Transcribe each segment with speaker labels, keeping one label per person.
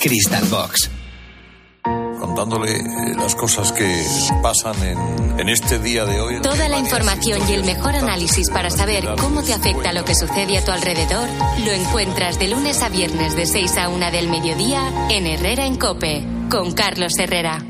Speaker 1: Crystal Box
Speaker 2: contándole eh, las cosas que pasan en, en, este día de hoy.
Speaker 3: Toda la información y el mejor análisis para saber cómo te afecta lo que sucede a tu alrededor lo encuentras de lunes a viernes de 6 a 1 del mediodía en Herrera en Cope con Carlos Herrera.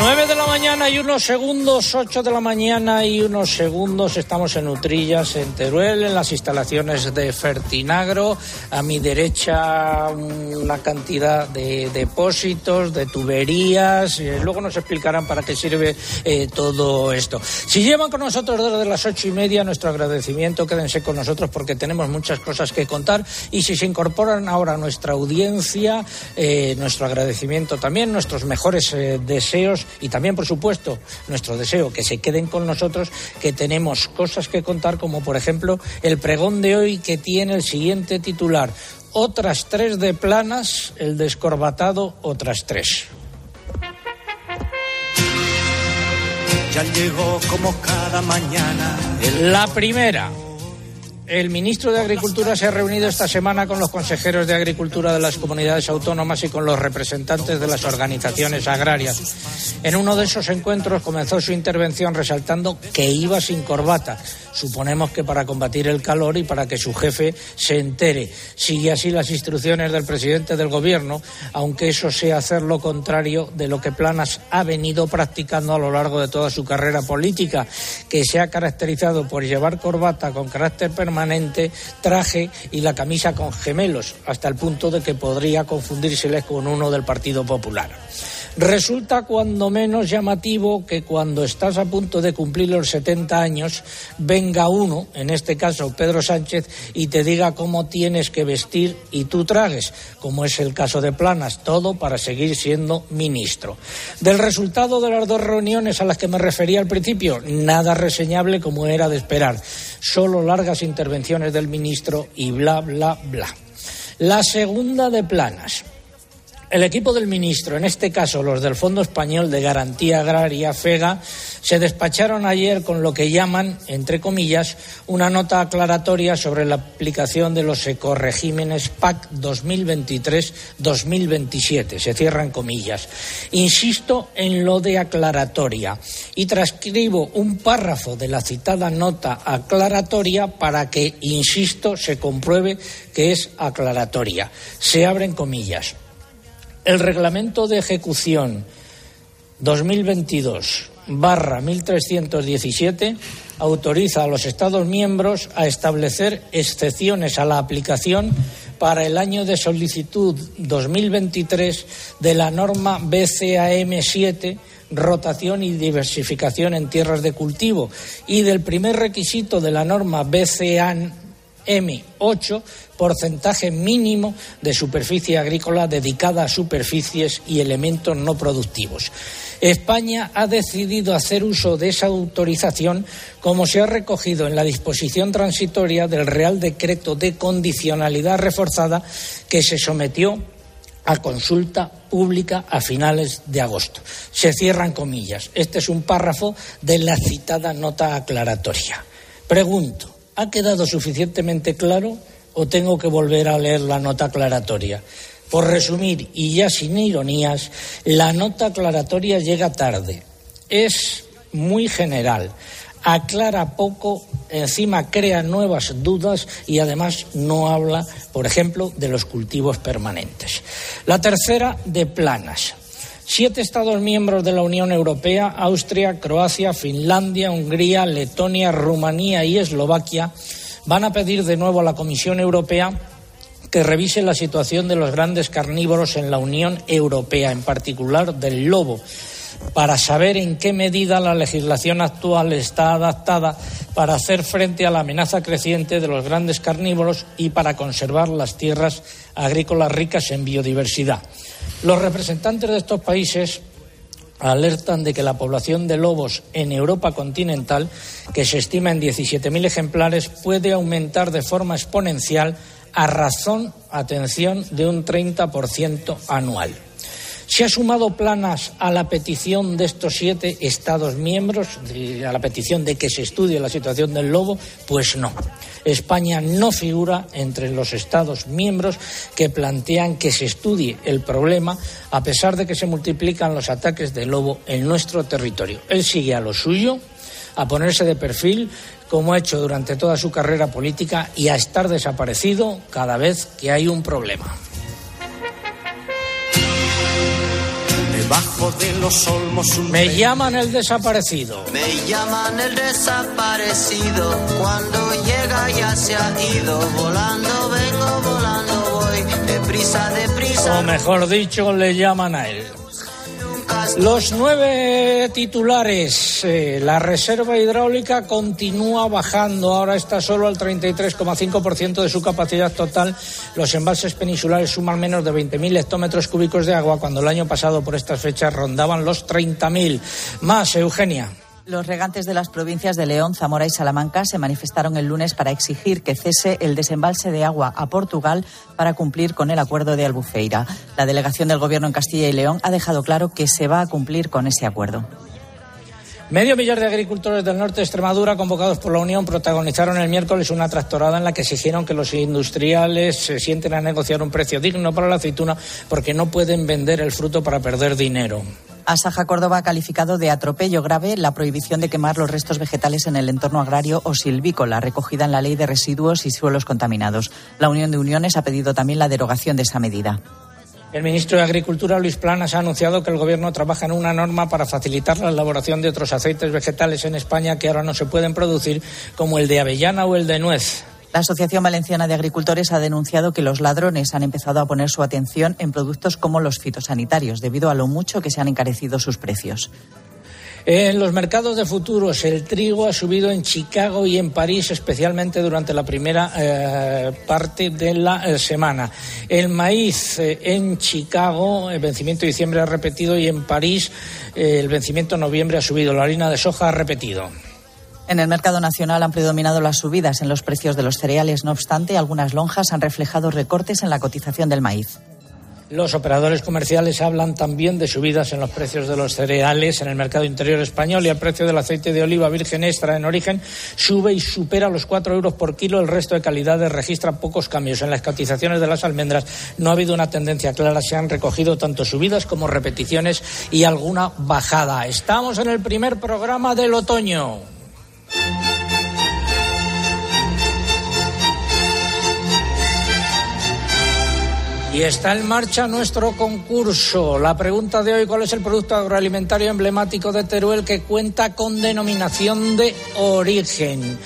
Speaker 4: 9 de la mañana y unos segundos, 8 de la mañana y unos segundos. Estamos en Utrillas, en Teruel, en las instalaciones de Fertinagro. A mi derecha una cantidad de depósitos, de tuberías. Eh, luego nos explicarán para qué sirve eh, todo esto. Si llevan con nosotros desde las ocho y media, nuestro agradecimiento. Quédense con nosotros porque tenemos muchas cosas que contar. Y si se incorporan ahora a nuestra audiencia, eh, nuestro agradecimiento también, nuestros mejores deseos y también, por supuesto, nuestro deseo que se queden con nosotros, que tenemos cosas que contar, como por ejemplo el pregón de hoy que tiene el siguiente titular. Otras tres de planas, el descorbatado, otras tres.
Speaker 5: Ya llegó como cada mañana.
Speaker 4: La primera, el ministro de Agricultura se ha reunido esta semana con los consejeros de Agricultura de las comunidades autónomas y con los representantes de las organizaciones agrarias. En uno de esos encuentros comenzó su intervención resaltando que iba sin corbata. Suponemos que para combatir el calor y para que su jefe se entere. Sigue así las instrucciones del presidente del Gobierno, aunque eso sea hacer lo contrario de lo que Planas ha venido practicando a lo largo de toda su carrera política, que se ha caracterizado por llevar corbata con carácter permanente traje y la camisa con gemelos, hasta el punto de que podría confundírseles con uno del Partido Popular. Resulta cuando menos llamativo que cuando estás a punto de cumplir los 70 años venga uno, en este caso Pedro Sánchez, y te diga cómo tienes que vestir y tú tragues, como es el caso de Planas, todo para seguir siendo ministro. Del resultado de las dos reuniones a las que me refería al principio, nada reseñable como era de esperar, solo largas intervenciones del ministro y bla, bla, bla. La segunda de Planas. El equipo del ministro, en este caso los del Fondo Español de Garantía Agraria, FEGA, se despacharon ayer con lo que llaman, entre comillas, una nota aclaratoria sobre la aplicación de los ecoregímenes PAC 2023-2027. Se cierran comillas. Insisto en lo de aclaratoria y transcribo un párrafo de la citada nota aclaratoria para que, insisto, se compruebe que es aclaratoria. Se abren comillas el reglamento de ejecución 2022 barra 1317 autoriza a los Estados miembros a establecer excepciones a la aplicación para el año de solicitud 2023 de la norma BCAM 7 rotación y diversificación en tierras de cultivo y del primer requisito de la norma BCAM M8 porcentaje mínimo de superficie agrícola dedicada a superficies y elementos no productivos. España ha decidido hacer uso de esa autorización como se ha recogido en la disposición transitoria del Real Decreto de Condicionalidad Reforzada que se sometió a consulta pública a finales de agosto. Se cierran comillas. Este es un párrafo de la citada nota aclaratoria. Pregunto, ¿ha quedado suficientemente claro o tengo que volver a leer la nota aclaratoria? Por resumir, y ya sin ironías, la nota aclaratoria llega tarde. Es muy general, aclara poco, encima crea nuevas dudas y además no habla, por ejemplo, de los cultivos permanentes. La tercera, de planas. Siete Estados miembros de la Unión Europea, Austria, Croacia, Finlandia, Hungría, Letonia, Rumanía y Eslovaquia, van a pedir de nuevo a la Comisión Europea que revise la situación de los grandes carnívoros en la Unión Europea, en particular del lobo, para saber en qué medida la legislación actual está adaptada para hacer frente a la amenaza creciente de los grandes carnívoros y para conservar las tierras agrícolas ricas en biodiversidad. Los representantes de estos países alertan de que la población de lobos en Europa continental, que se estima en 17.000 ejemplares, puede aumentar de forma exponencial a razón, atención, de un 30% anual. ¿Se ha sumado planas a la petición de estos siete Estados miembros, a la petición de que se estudie la situación del lobo? Pues no. España no figura entre los Estados miembros que plantean que se estudie el problema, a pesar de que se multiplican los ataques de lobo en nuestro territorio. Él sigue a lo suyo, a ponerse de perfil como ha hecho durante toda su carrera política y a estar desaparecido cada vez que hay un problema.
Speaker 5: De los olmos
Speaker 4: Me llaman el desaparecido.
Speaker 6: Me llaman el desaparecido. Cuando llega ya se ha ido. Volando vengo, volando voy. Deprisa, deprisa.
Speaker 4: O mejor dicho, le llaman a él. Los nueve titulares. Eh, la reserva hidráulica continúa bajando. Ahora está solo al 33,5% de su capacidad total. Los embalses peninsulares suman menos de 20.000 hectómetros cúbicos de agua, cuando el año pasado por estas fechas rondaban los 30.000. Más, Eugenia.
Speaker 7: Los regantes de las provincias de León, Zamora y Salamanca se manifestaron el lunes para exigir que cese el desembalse de agua a Portugal para cumplir con el acuerdo de Albufeira. La delegación del Gobierno en Castilla y León ha dejado claro que se va a cumplir con ese acuerdo.
Speaker 4: Medio millar de agricultores del norte de Extremadura, convocados por la Unión, protagonizaron el miércoles una tractorada en la que exigieron que los industriales se sienten a negociar un precio digno para la aceituna porque no pueden vender el fruto para perder dinero.
Speaker 7: Asaja Córdoba ha calificado de atropello grave la prohibición de quemar los restos vegetales en el entorno agrario o silvícola, recogida en la Ley de Residuos y Suelos Contaminados. La Unión de Uniones ha pedido también la derogación de esa medida.
Speaker 4: El ministro de Agricultura, Luis Planas, ha anunciado que el Gobierno trabaja en una norma para facilitar la elaboración de otros aceites vegetales en España que ahora no se pueden producir, como el de avellana o el de nuez.
Speaker 7: La Asociación Valenciana de Agricultores ha denunciado que los ladrones han empezado a poner su atención en productos como los fitosanitarios, debido a lo mucho que se han encarecido sus precios.
Speaker 4: En los mercados de futuros, el trigo ha subido en Chicago y en París, especialmente durante la primera eh, parte de la eh, semana. El maíz eh, en Chicago, el vencimiento de diciembre ha repetido y en París el vencimiento de noviembre ha subido. La harina de soja ha repetido.
Speaker 7: En el mercado nacional han predominado las subidas en los precios de los cereales. No obstante, algunas lonjas han reflejado recortes en la cotización del maíz.
Speaker 4: Los operadores comerciales hablan también de subidas en los precios de los cereales en el mercado interior español y el precio del aceite de oliva virgen extra en origen sube y supera los 4 euros por kilo. El resto de calidades registra pocos cambios. En las cotizaciones de las almendras no ha habido una tendencia clara. Se han recogido tanto subidas como repeticiones y alguna bajada. Estamos en el primer programa del otoño. Y está en marcha nuestro concurso. La pregunta de hoy, ¿cuál es el producto agroalimentario emblemático de Teruel que cuenta con denominación de origen?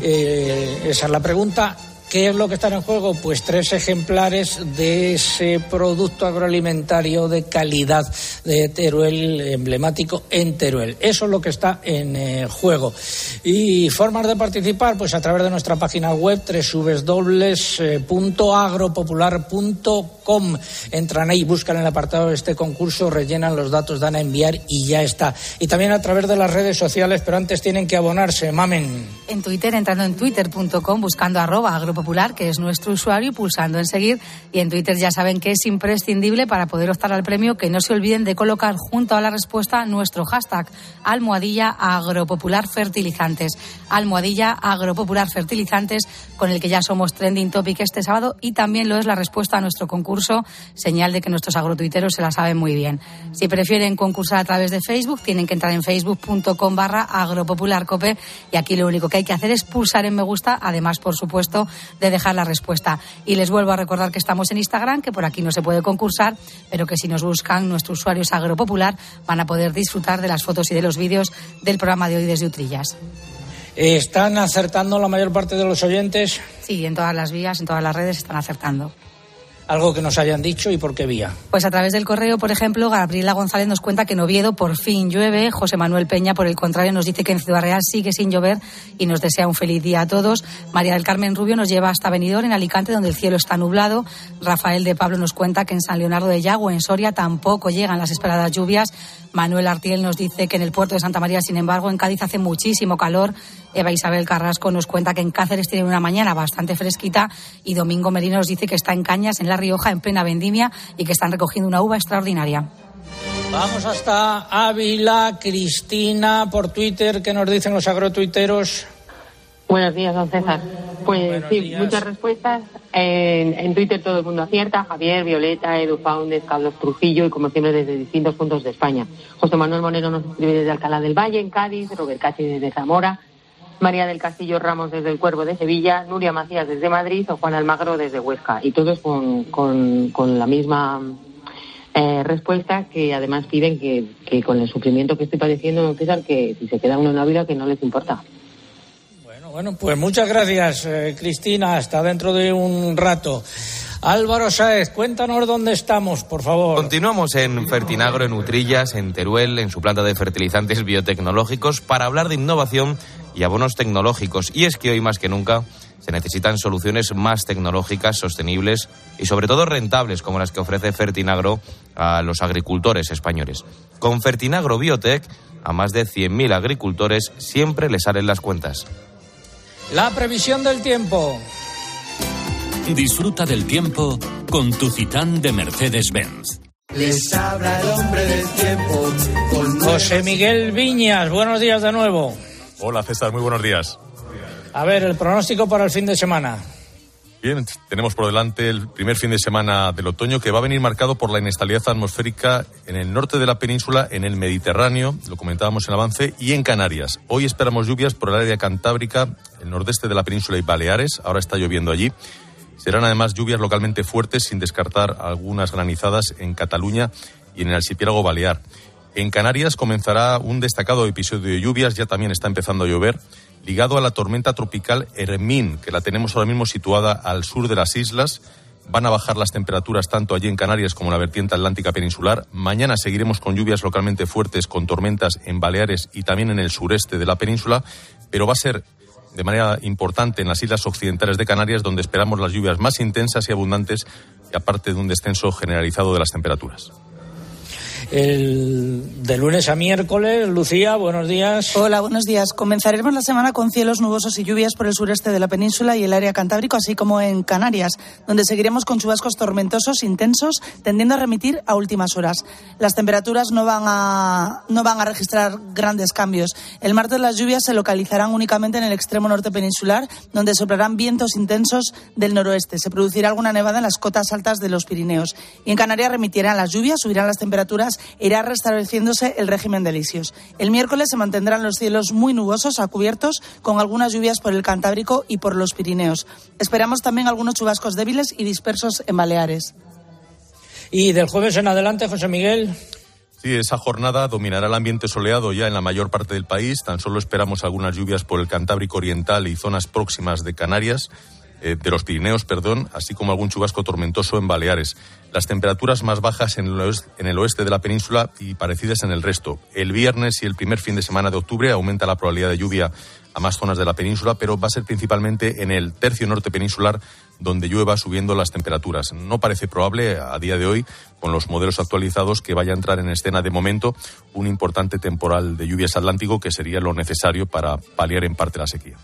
Speaker 4: Eh, esa es la pregunta. ¿Qué es lo que está en juego? Pues tres ejemplares de ese producto agroalimentario de calidad de Teruel, emblemático en Teruel. Eso es lo que está en eh, juego. Y formas de participar, pues a través de nuestra página web www.agropopular.com. Entran ahí, buscan el apartado de este concurso, rellenan los datos, dan a enviar y ya está. Y también a través de las redes sociales, pero antes tienen que abonarse, mamen.
Speaker 8: En Twitter, entrando en twitter.com, buscando arroba Popular, que es nuestro usuario, pulsando en seguir. Y en Twitter ya saben que es imprescindible para poder optar al premio que no se olviden de colocar junto a la respuesta nuestro hashtag almohadilla agropopular fertilizantes. Almohadilla agropopular fertilizantes, con el que ya somos trending topic este sábado y también lo es la respuesta a nuestro concurso, señal de que nuestros agrotuiteros se la saben muy bien. Si prefieren concursar a través de Facebook, tienen que entrar en facebook.com barra agropopularcope y aquí lo único que hay que hacer es pulsar en me gusta, además, por supuesto, de dejar la respuesta. Y les vuelvo a recordar que estamos en Instagram, que por aquí no se puede concursar, pero que si nos buscan nuestros usuarios agropopular van a poder disfrutar de las fotos y de los vídeos del programa de hoy desde Utrillas.
Speaker 4: ¿Están acertando la mayor parte de los oyentes?
Speaker 8: Sí, en todas las vías, en todas las redes están acertando.
Speaker 4: Algo que nos hayan dicho y por qué vía.
Speaker 8: Pues a través del correo, por ejemplo, Gabriela González nos cuenta que en Oviedo por fin llueve. José Manuel Peña, por el contrario, nos dice que en Ciudad Real sigue sin llover y nos desea un feliz día a todos. María del Carmen Rubio nos lleva hasta Benidorm, en Alicante, donde el cielo está nublado. Rafael de Pablo nos cuenta que en San Leonardo de Yago, en Soria, tampoco llegan las esperadas lluvias. Manuel Artiel nos dice que en el puerto de Santa María, sin embargo, en Cádiz hace muchísimo calor. Eva Isabel Carrasco nos cuenta que en Cáceres tiene una mañana bastante fresquita y Domingo Merino nos dice que está en Cañas, en La Rioja, en plena vendimia y que están recogiendo una uva extraordinaria.
Speaker 4: Vamos hasta Ávila, Cristina, por Twitter, ¿qué nos dicen los agrotuiteros?
Speaker 9: Buenos días, don César. Pues sí, muchas respuestas. En, en, Twitter todo el mundo acierta. Javier, Violeta, Edu Faundes, Carlos Trujillo y como siempre desde distintos puntos de España. José Manuel Monero nos escribe desde Alcalá del Valle, en Cádiz, Robert Cachi desde Zamora, María del Castillo Ramos desde el Cuervo de Sevilla, Nuria Macías desde Madrid o Juan Almagro desde Huesca. Y todos con, con, con la misma eh, respuesta que además piden que, que, con el sufrimiento que estoy padeciendo, César, que si se queda uno en la vida, que no les importa.
Speaker 4: Bueno, bueno, pues muchas gracias, eh, Cristina. Hasta dentro de un rato. Álvaro Sáez, cuéntanos dónde estamos, por favor.
Speaker 10: Continuamos en Fertinagro, en Utrillas, en Teruel, en su planta de fertilizantes biotecnológicos, para hablar de innovación y abonos tecnológicos. Y es que hoy más que nunca se necesitan soluciones más tecnológicas, sostenibles y sobre todo rentables como las que ofrece Fertinagro a los agricultores españoles. Con Fertinagro Biotech, a más de 100.000 agricultores siempre les salen las cuentas.
Speaker 4: La previsión del tiempo.
Speaker 5: Disfruta del tiempo con tu Citán de Mercedes-Benz.
Speaker 6: Les habla el hombre del tiempo. Con
Speaker 4: José Miguel Viñas, buenos días de nuevo.
Speaker 11: Hola César, muy buenos días.
Speaker 4: A ver, el pronóstico para el fin de semana.
Speaker 11: Bien, tenemos por delante el primer fin de semana del otoño que va a venir marcado por la inestabilidad atmosférica en el norte de la península, en el Mediterráneo, lo comentábamos en avance, y en Canarias. Hoy esperamos lluvias por el área cantábrica, el nordeste de la península y Baleares. Ahora está lloviendo allí. Serán además lluvias localmente fuertes, sin descartar algunas granizadas en Cataluña y en el archipiélago balear. En Canarias comenzará un destacado episodio de lluvias, ya también está empezando a llover, ligado a la tormenta tropical Hermín, que la tenemos ahora mismo situada al sur de las islas. Van a bajar las temperaturas tanto allí en Canarias como en la vertiente atlántica peninsular. Mañana seguiremos con lluvias localmente fuertes, con tormentas en Baleares y también en el sureste de la península, pero va a ser de manera importante en las islas occidentales de Canarias, donde esperamos las lluvias más intensas y abundantes, y aparte de un descenso generalizado de las temperaturas
Speaker 4: el, de lunes a miércoles. Lucía, buenos días.
Speaker 12: Hola, buenos días. Comenzaremos la semana con cielos nubosos y lluvias por el sureste de la península y el área cantábrico, así como en Canarias, donde seguiremos con chubascos tormentosos intensos, tendiendo a remitir a últimas horas. Las temperaturas no van a, no van a registrar grandes cambios. El martes las lluvias se localizarán únicamente en el extremo norte peninsular, donde soplarán vientos intensos del noroeste. Se producirá alguna nevada en las cotas altas de los Pirineos. Y en Canarias remitirán las lluvias, subirán las temperaturas irá restableciéndose el régimen de lisios. El miércoles se mantendrán los cielos muy nubosos a cubiertos, con algunas lluvias por el Cantábrico y por los Pirineos. Esperamos también algunos chubascos débiles y dispersos en Baleares.
Speaker 4: Y del jueves en adelante, José Miguel.
Speaker 11: Sí, esa jornada dominará el ambiente soleado ya en la mayor parte del país. Tan solo esperamos algunas lluvias por el Cantábrico Oriental y zonas próximas de Canarias. Eh, de los Pirineos, perdón, así como algún chubasco tormentoso en Baleares. Las temperaturas más bajas en el, oeste, en el oeste de la península y parecidas en el resto. El viernes y el primer fin de semana de octubre aumenta la probabilidad de lluvia a más zonas de la península, pero va a ser principalmente en el tercio norte peninsular donde llueva subiendo las temperaturas. No parece probable a día de hoy, con los modelos actualizados, que vaya a entrar en escena de momento un importante temporal de lluvias atlántico que sería lo necesario para paliar en parte la sequía.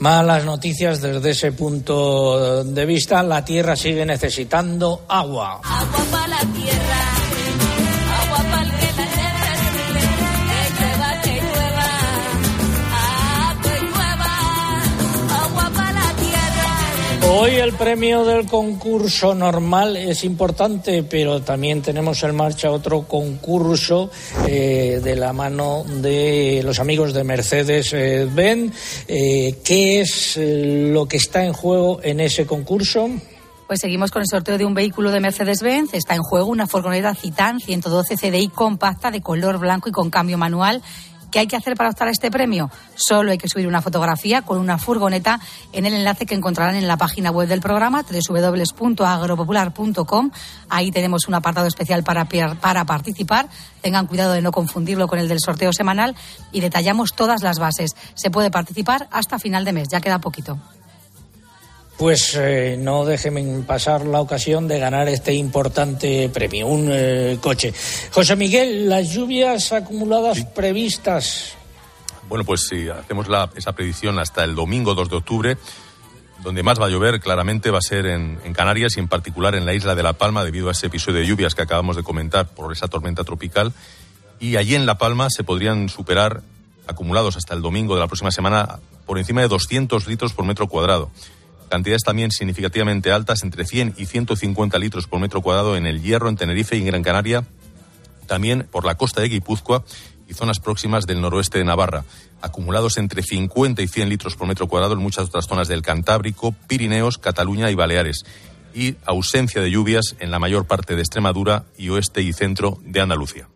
Speaker 4: Malas noticias desde ese punto de vista. La tierra sigue necesitando agua.
Speaker 13: Agua para la tierra.
Speaker 4: Hoy el premio del concurso normal es importante, pero también tenemos en marcha otro concurso eh, de la mano de los amigos de Mercedes-Benz. Eh, ¿Qué es eh, lo que está en juego en ese concurso?
Speaker 8: Pues seguimos con el sorteo de un vehículo de Mercedes-Benz. Está en juego una furgoneta Citan 112 CDI compacta de color blanco y con cambio manual ¿Qué hay que hacer para optar a este premio? Solo hay que subir una fotografía con una furgoneta en el enlace que encontrarán en la página web del programa www.agropopular.com. Ahí tenemos un apartado especial para, para participar. Tengan cuidado de no confundirlo con el del sorteo semanal y detallamos todas las bases. Se puede participar hasta final de mes, ya queda poquito
Speaker 4: pues eh, no déjenme pasar la ocasión de ganar este importante premio, un eh, coche. José Miguel, las lluvias acumuladas previstas.
Speaker 11: Bueno, pues si hacemos la, esa predicción hasta el domingo 2 de octubre. Donde más va a llover claramente va a ser en, en, Canarias y en particular en la isla de La Palma debido a ese episodio de lluvias que acabamos de comentar por esa tormenta tropical. Y allí en La Palma se podrían superar acumulados hasta el domingo de la próxima semana por encima de 200 litros por metro cuadrado cantidades también significativamente altas, entre 100 y 150 litros por metro cuadrado en el Hierro, en Tenerife y en Gran Canaria, también por la costa de Guipúzcoa y zonas próximas del noroeste de Navarra, acumulados entre 50 y 100 litros por metro cuadrado en muchas otras zonas del Cantábrico, Pirineos, Cataluña y Baleares, y ausencia de lluvias en la mayor parte de Extremadura y oeste y centro de Andalucía.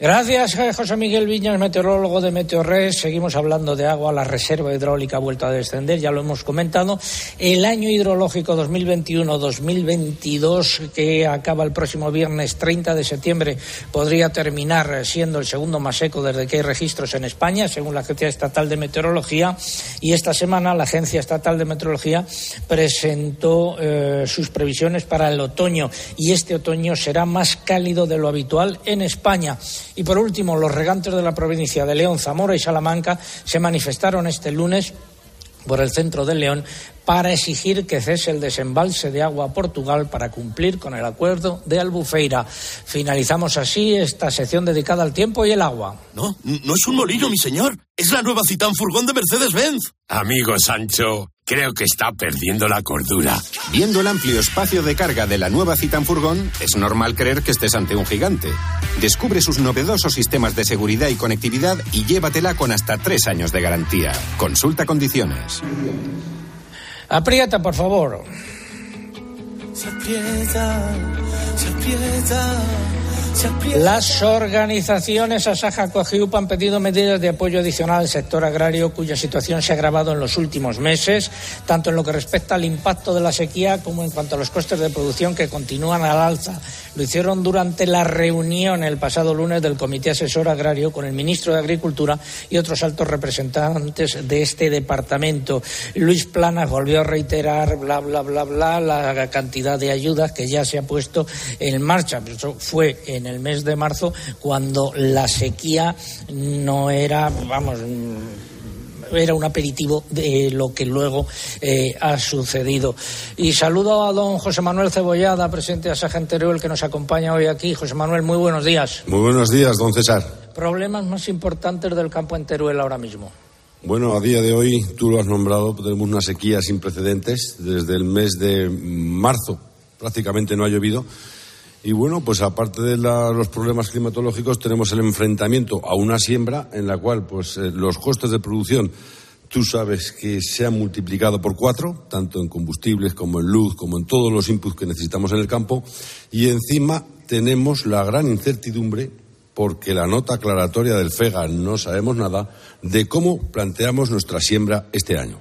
Speaker 4: Gracias, José Miguel Viñas, meteorólogo de Meteorres. Seguimos hablando de agua. La reserva hidráulica ha vuelto a descender, ya lo hemos comentado. El año hidrológico 2021-2022, que acaba el próximo viernes 30 de septiembre, podría terminar siendo el segundo más seco desde que hay registros en España, según la Agencia Estatal de Meteorología. Y esta semana la Agencia Estatal de Meteorología presentó eh, sus previsiones para el otoño. Y este otoño será más cálido de lo habitual en España. Y por último, los regantes de la provincia de León, Zamora y Salamanca se manifestaron este lunes por el centro de León para exigir que cese el desembalse de agua a Portugal para cumplir con el acuerdo de Albufeira. Finalizamos así esta sección dedicada al tiempo y el agua.
Speaker 14: No, no es un molino, mi señor. Es la nueva Citán Furgón de Mercedes-Benz.
Speaker 15: Amigo Sancho, creo que está perdiendo la cordura. Viendo el amplio espacio de carga de la nueva Citan Furgón, es normal creer que estés ante un gigante. Descubre sus novedosos sistemas de seguridad y conectividad y llévatela con hasta tres años de garantía. Consulta condiciones.
Speaker 4: Aprieta, por favor.
Speaker 5: Se aprieta, se aprieta.
Speaker 4: Las organizaciones Asaja Cogiup han pedido medidas de apoyo adicional al sector agrario cuya situación se ha agravado en los últimos meses, tanto en lo que respecta al impacto de la sequía como en cuanto a los costes de producción que continúan al alza. Lo hicieron durante la reunión el pasado lunes del Comité Asesor Agrario con el ministro de Agricultura y otros altos representantes de este departamento. Luis Planas volvió a reiterar, bla, bla, bla, bla, la cantidad de ayudas que ya se ha puesto en marcha. Eso fue en el mes de marzo cuando la sequía no era, vamos, era un aperitivo de lo que luego eh, ha sucedido. Y saludo a don José Manuel Cebollada, presidente de Asaja Teruel, que nos acompaña hoy aquí. José Manuel, muy buenos días.
Speaker 16: Muy buenos días, don César.
Speaker 4: Problemas más importantes del campo en Teruel ahora mismo.
Speaker 16: Bueno, a día de hoy, tú lo has nombrado, tenemos una sequía sin precedentes. Desde el mes de marzo prácticamente no ha llovido. Y bueno, pues aparte de los problemas climatológicos, tenemos el enfrentamiento a una siembra en la cual pues eh, los costes de producción, tú sabes que se han multiplicado por cuatro, tanto en combustibles como en luz, como en todos los inputs que necesitamos en el campo, y encima tenemos la gran incertidumbre porque la nota aclaratoria del FEGA no sabemos nada de cómo planteamos nuestra siembra este año.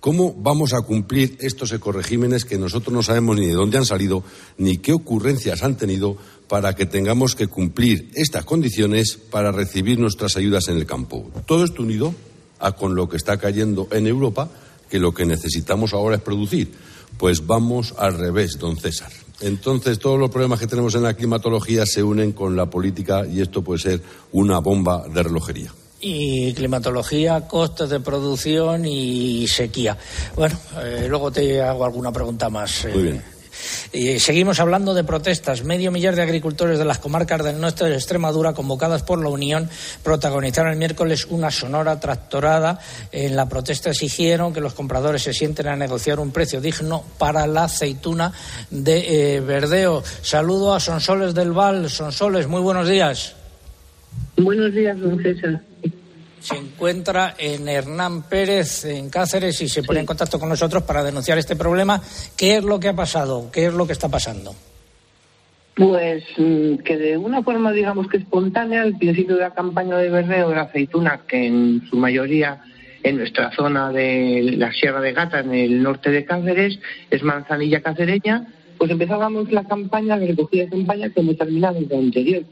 Speaker 16: ¿Cómo vamos a cumplir estos ecoregímenes que nosotros no sabemos ni de dónde han salido, ni qué ocurrencias han tenido para que tengamos que cumplir estas condiciones para recibir nuestras ayudas en el campo? Todo esto unido a con lo que está cayendo en Europa, que lo que necesitamos ahora es producir. Pues vamos al revés, don César. Entonces, todos los problemas que tenemos en la climatología se unen con la política y esto puede ser una bomba de relojería
Speaker 4: y climatología, costes de producción y sequía. Bueno, eh, luego te hago alguna pregunta más.
Speaker 16: Muy bien.
Speaker 4: Eh, seguimos hablando de protestas. Medio millar de agricultores de las comarcas del norte de Extremadura, convocadas por la Unión, protagonizaron el miércoles una sonora tractorada. En la protesta exigieron que los compradores se sienten a negociar un precio digno para la aceituna de eh, verdeo. Saludo a Sonsoles del Val. Sonsoles, muy buenos días.
Speaker 17: Buenos días, don César.
Speaker 4: Se encuentra en Hernán Pérez, en Cáceres, y se pone en contacto con nosotros para denunciar este problema. ¿Qué es lo que ha pasado? ¿Qué es lo que está pasando?
Speaker 17: Pues mm, que de una forma, digamos que espontánea, al principio de la campaña de berreo de la aceituna, que en su mayoría en nuestra zona de la Sierra de Gata, en el norte de Cáceres, es manzanilla cacereña, pues empezábamos la campaña de recogida de campaña que hemos terminado en el anterior.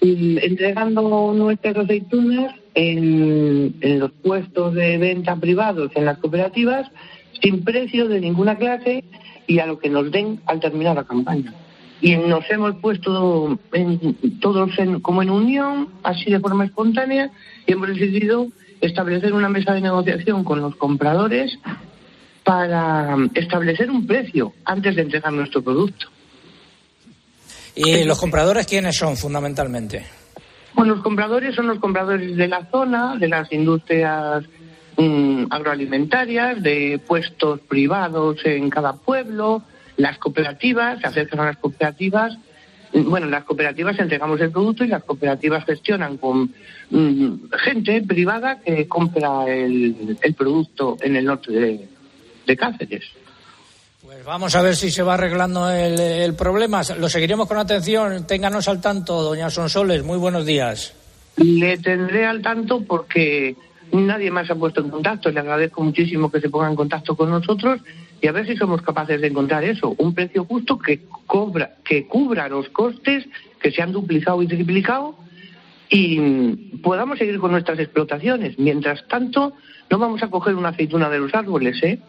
Speaker 17: Mm, Entregando nuestras aceitunas en, los puestos de venta privados, en las cooperativas, sin precio de ninguna clase y a lo que nos den al terminar la campaña. Y nos hemos puesto todos como en unión, así de forma espontánea, y hemos decidido establecer una mesa de negociación con los compradores para establecer un precio antes de entregar nuestro producto.
Speaker 4: ¿Y los compradores quiénes son fundamentalmente?
Speaker 17: Bueno, los compradores son los compradores de la zona, de las industrias mm, agroalimentarias, de puestos privados en cada pueblo, las cooperativas, se acercan a las cooperativas. Mm, Bueno, las cooperativas entregamos el producto y las cooperativas gestionan con mm, gente privada que compra el, el producto en el norte de, de Cáceres.
Speaker 4: Vamos a ver si se va arreglando el, problema. Lo seguiremos con atención. Ténganos al tanto, doña Sonsoles. Muy buenos días.
Speaker 17: Le tendré al tanto porque nadie más ha puesto en contacto. Le agradezco muchísimo que se ponga en contacto con nosotros y a ver si somos capaces de encontrar eso, un precio justo que cobra, que cubra los costes que se han duplicado y triplicado y podamos seguir con nuestras explotaciones. Mientras tanto, no vamos a coger una aceituna de los árboles, ¿eh?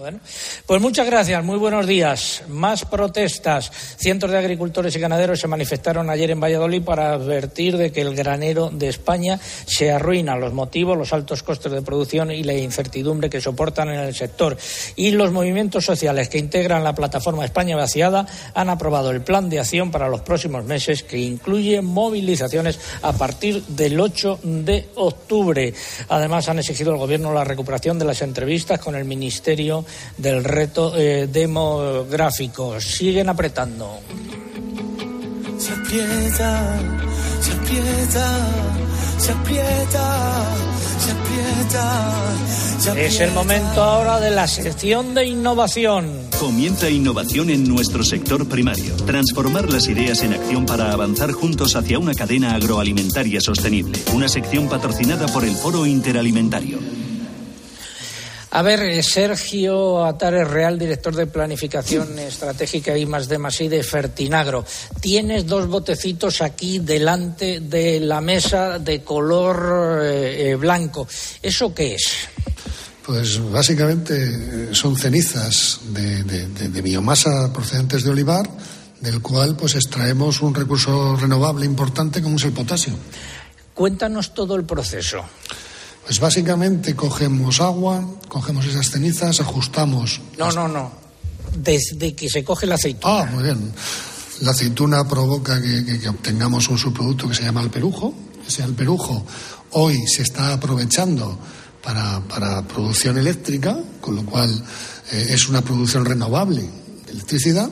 Speaker 4: Bueno, pues muchas gracias, muy buenos días. Más protestas. Cientos de agricultores y ganaderos se manifestaron ayer en Valladolid para advertir de que el granero de España se arruina. Los motivos, los altos costes de producción y la incertidumbre que soportan en el sector. Y los movimientos sociales que integran la plataforma España Vaciada han aprobado el plan de acción para los próximos meses que incluye movilizaciones a partir del 8 de octubre. Además, han exigido al Gobierno la recuperación de las entrevistas con el Ministerio del Reto eh, Demográfico. Siguen apretando.
Speaker 5: Se aprieta, se aprieta, se aprieta, se aprieta. se
Speaker 4: Es el
Speaker 5: aprieta.
Speaker 4: momento ahora de la sección de innovación.
Speaker 18: Comienza innovación en nuestro sector primario. Transformar las ideas en acción para avanzar juntos hacia una cadena agroalimentaria sostenible. Una sección patrocinada por el Foro Interalimentario.
Speaker 4: A ver, eh, Sergio Atares Real, director de Planificación Estratégica y más de más I de Fertinagro. Tienes dos botecitos aquí delante de la mesa de color eh, eh, blanco. ¿Eso qué es?
Speaker 19: Pues básicamente son cenizas de, de- de- de biomasa procedentes de olivar, del cual pues extraemos un recurso renovable importante como es el potasio.
Speaker 4: Cuéntanos todo el proceso.
Speaker 19: Pues básicamente cogemos agua, cogemos esas cenizas, ajustamos.
Speaker 4: No, no, no. Desde que se coge el aceite.
Speaker 19: Ah, muy bien. La aceituna provoca que, que- que obtengamos un subproducto que se llama alperujo. Ese alperujo hoy se está aprovechando para, para producción eléctrica, con lo cual eh, es una producción renovable de electricidad.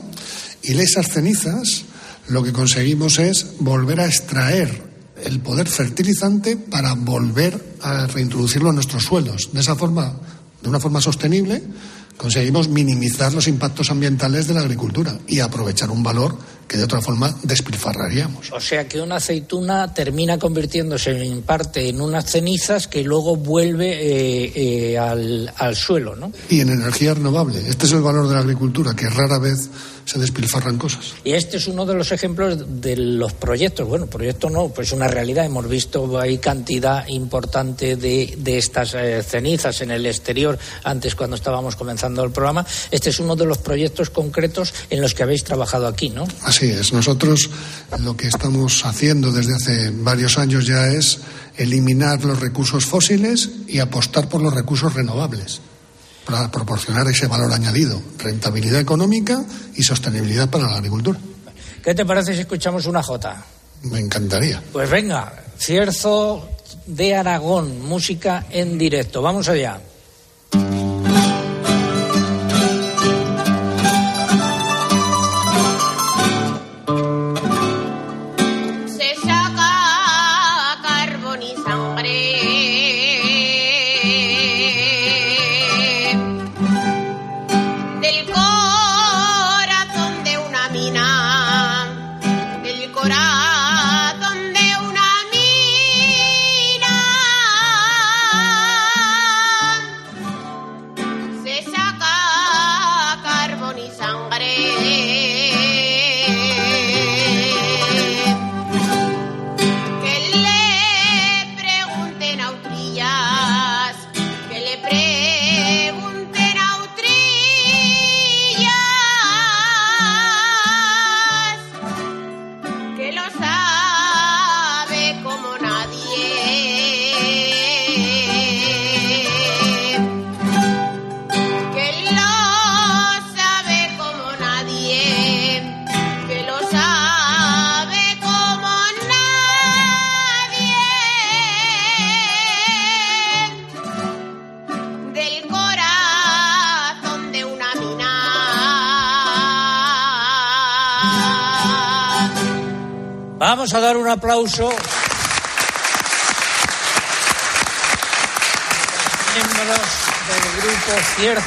Speaker 19: Y esas cenizas lo que conseguimos es volver a extraer el poder fertilizante para volver a reintroducirlo en nuestros suelos. De esa forma, de una forma sostenible, conseguimos minimizar los impactos ambientales de la agricultura y aprovechar un valor que de otra forma despilfarraríamos.
Speaker 4: O sea que una aceituna termina convirtiéndose en parte en unas cenizas que luego vuelve eh, eh, al, al suelo, ¿no?
Speaker 19: Y en energía renovable. Este es el valor de la agricultura, que rara vez se despilfarran cosas.
Speaker 4: Y este es uno de los ejemplos de los proyectos. Bueno, proyecto no, pues una realidad. Hemos visto ahí cantidad importante de, de estas eh, cenizas en el exterior antes cuando estábamos comenzando el programa. Este es uno de los proyectos concretos en los que habéis trabajado aquí, ¿no?
Speaker 19: Así es. Nosotros lo que estamos haciendo desde hace varios años ya es eliminar los recursos fósiles y apostar por los recursos renovables para proporcionar ese valor añadido, rentabilidad económica y sostenibilidad para la agricultura.
Speaker 4: ¿Qué te parece si escuchamos una jota?
Speaker 19: Me encantaría.
Speaker 4: Pues venga, Cierzo de Aragón, música en directo. Vamos allá.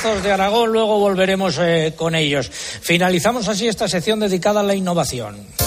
Speaker 4: Cierzos de Aragón, luego volveremos eh, con ellos. Finalizamos así esta sección dedicada a la innovación.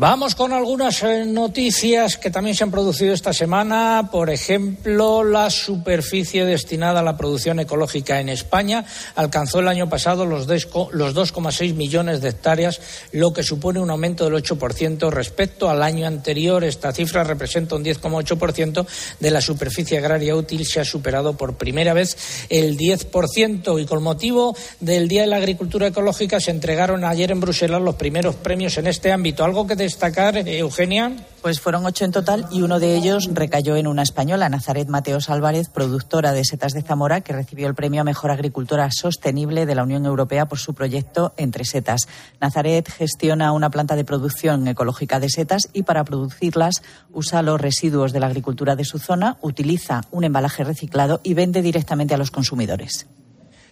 Speaker 4: Vamos con algunas eh, noticias que también se han producido esta semana. Por ejemplo, la superficie destinada a la producción ecológica en España alcanzó el año pasado los desco- los 2,6 millones de hectáreas, lo que supone un aumento del 8% respecto al año anterior. Esta cifra representa un 10,8% de la superficie agraria útil. Se ha superado por primera vez el 10%. Y con motivo del Día de la Agricultura Ecológica se entregaron ayer en Bruselas los primeros premios en este ámbito. ¿Algo que destacar, eh, Eugenia?
Speaker 7: Pues fueron ocho en total y uno de ellos recayó en una española, Nazaret Mateos Álvarez, productora de setas de Zamora, que recibió el premio a Mejor Agricultura Sostenible de la Unión Europea por su proyecto Entre Setas. Nazaret gestiona una planta de producción ecológica de setas y para producirlas usa los residuos de la agricultura de su zona, utiliza un embalaje reciclado y vende directamente a los consumidores.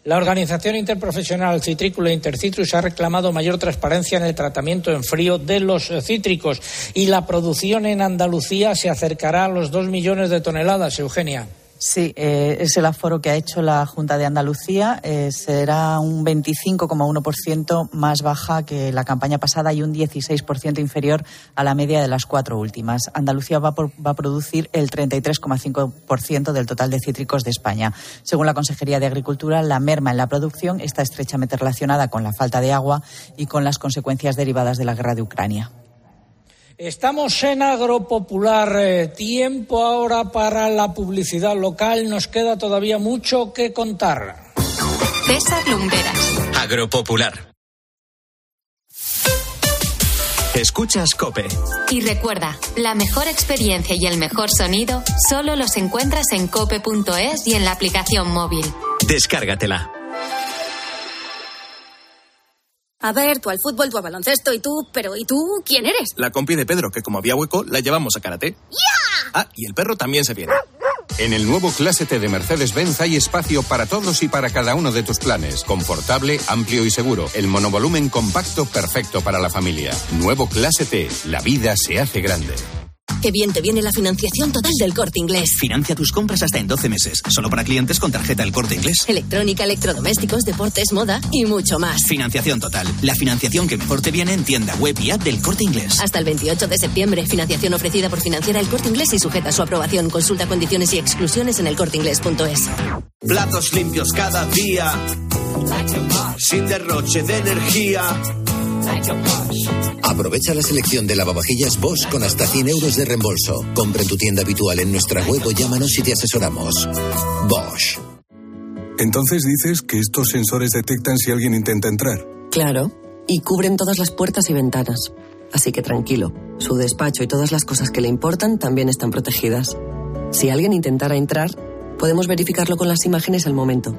Speaker 4: La Organización Interprofesional Citrícola Intercitrus ha reclamado mayor transparencia en el tratamiento en frío de los cítricos y la producción en Andalucía se acercará a los dos millones de toneladas, Eugenia.
Speaker 7: Sí, eh, es el aforo que ha hecho la Junta de Andalucía. Eh, será un 25,1% más baja que la campaña pasada y un 16% inferior a la media de las cuatro últimas. Andalucía va, va a producir el 33,5% del total de cítricos de España. Según la Consejería de Agricultura, la merma en la producción está estrechamente relacionada con la falta de agua y con las consecuencias derivadas de la guerra de Ucrania.
Speaker 4: Estamos en Agropopular. eh, tiempo ahora para la publicidad local. Nos queda todavía mucho que contar.
Speaker 3: César Lumberas.
Speaker 1: Agropopular. Escuchas Cope.
Speaker 3: Y recuerda, la mejor experiencia y el mejor sonido solo los encuentras en cope.es y en la aplicación móvil.
Speaker 1: Descárgatela.
Speaker 20: A ver, tú al fútbol, tú al baloncesto y tú, pero ¿y tú quién eres?
Speaker 21: La compi de Pedro, que como había hueco, la llevamos a karate. Ah, y el perro también se viene.
Speaker 15: En el nuevo Clase T de Mercedes-Benz hay espacio para todos y para cada uno de tus planes. Confortable, amplio y seguro. El monovolumen compacto perfecto para la familia. Nuevo Clase T. La vida se hace grande.
Speaker 20: Qué bien te viene la financiación total del corte inglés.
Speaker 22: Financia tus compras hasta en 12 meses, solo para clientes con tarjeta El Corte Inglés.
Speaker 20: Electrónica, electrodomésticos, deportes, moda y mucho más.
Speaker 22: Financiación total, la financiación que mejor te viene en tienda web y app del Corte Inglés.
Speaker 20: Hasta el 28 de septiembre, financiación ofrecida por Financiera El Corte Inglés y sujeta a su aprobación. Consulta condiciones y exclusiones en elcorteinglés.es.
Speaker 23: Platos limpios cada día. Sin derroche de energía.
Speaker 24: Aprovecha la selección de lavavajillas Bosch con hasta 100 euros de reembolso. Compra en tu tienda habitual en nuestra web o llámanos y te asesoramos. Bosch.
Speaker 25: Entonces dices que estos sensores detectan si alguien intenta entrar.
Speaker 26: Claro, y cubren todas las puertas y ventanas. Así que tranquilo, su despacho y todas las cosas que le importan también están protegidas. Si alguien intentara entrar, podemos verificarlo con las imágenes al momento.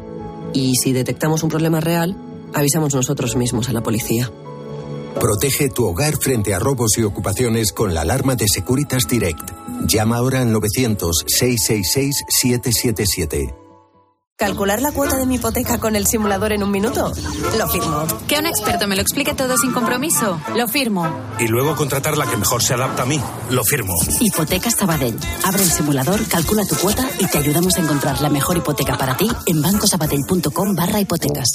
Speaker 26: Y si detectamos un problema real, avisamos nosotros mismos a la policía.
Speaker 24: Protege tu hogar frente a robos y ocupaciones con la alarma de Securitas Direct. Llama ahora al 900-666-777.
Speaker 27: ¿Calcular la cuota de mi hipoteca con el simulador en un minuto? Lo firmo.
Speaker 28: Que un experto me lo explique todo sin compromiso. Lo firmo.
Speaker 29: Y luego contratar la que mejor se adapta a mí. Lo firmo.
Speaker 30: Hipotecas Sabadell. Abre el simulador, calcula tu cuota y te ayudamos a encontrar la mejor hipoteca para ti en bancosabadell.com barra hipotecas.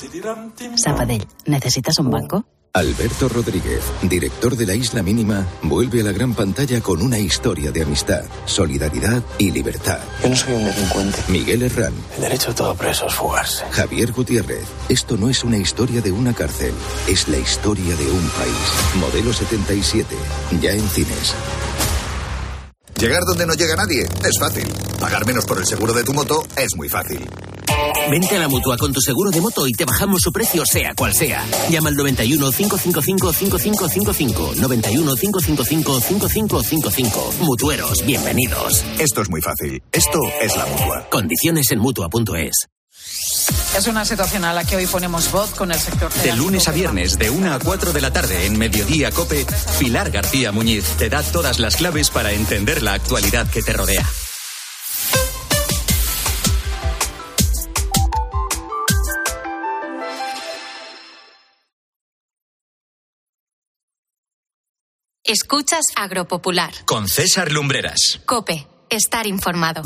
Speaker 30: Sabadell, ¿necesitas un banco?
Speaker 24: Alberto Rodríguez, director de la Isla Mínima, vuelve a la gran pantalla con una historia de amistad, solidaridad y libertad.
Speaker 31: Yo no soy un delincuente.
Speaker 24: Miguel Herrán,
Speaker 31: El derecho de todo preso es fugarse.
Speaker 24: Javier Gutiérrez. Esto no es una historia de una cárcel, es la historia de un país. Modelo 77, ya en cines.
Speaker 32: Llegar donde no llega nadie es fácil. Pagar menos por el seguro de tu moto es muy fácil.
Speaker 24: Vente a la mutua con tu seguro de moto y te bajamos su precio, sea cual sea. Llama al 91 555 5555. 91 555 5555. Mutueros, bienvenidos.
Speaker 33: Esto es muy fácil. Esto es la mutua.
Speaker 24: Condiciones en mutua.es.
Speaker 30: Es una situación a la que hoy ponemos voz con el sector.
Speaker 15: De lunes a viernes, de 1 a 4 de la tarde, en Mediodía Cope, Pilar García Muñiz te da todas las claves para entender la actualidad que te rodea.
Speaker 3: Escuchas Agropopular.
Speaker 15: Con César Lumbreras.
Speaker 3: Cope, estar informado.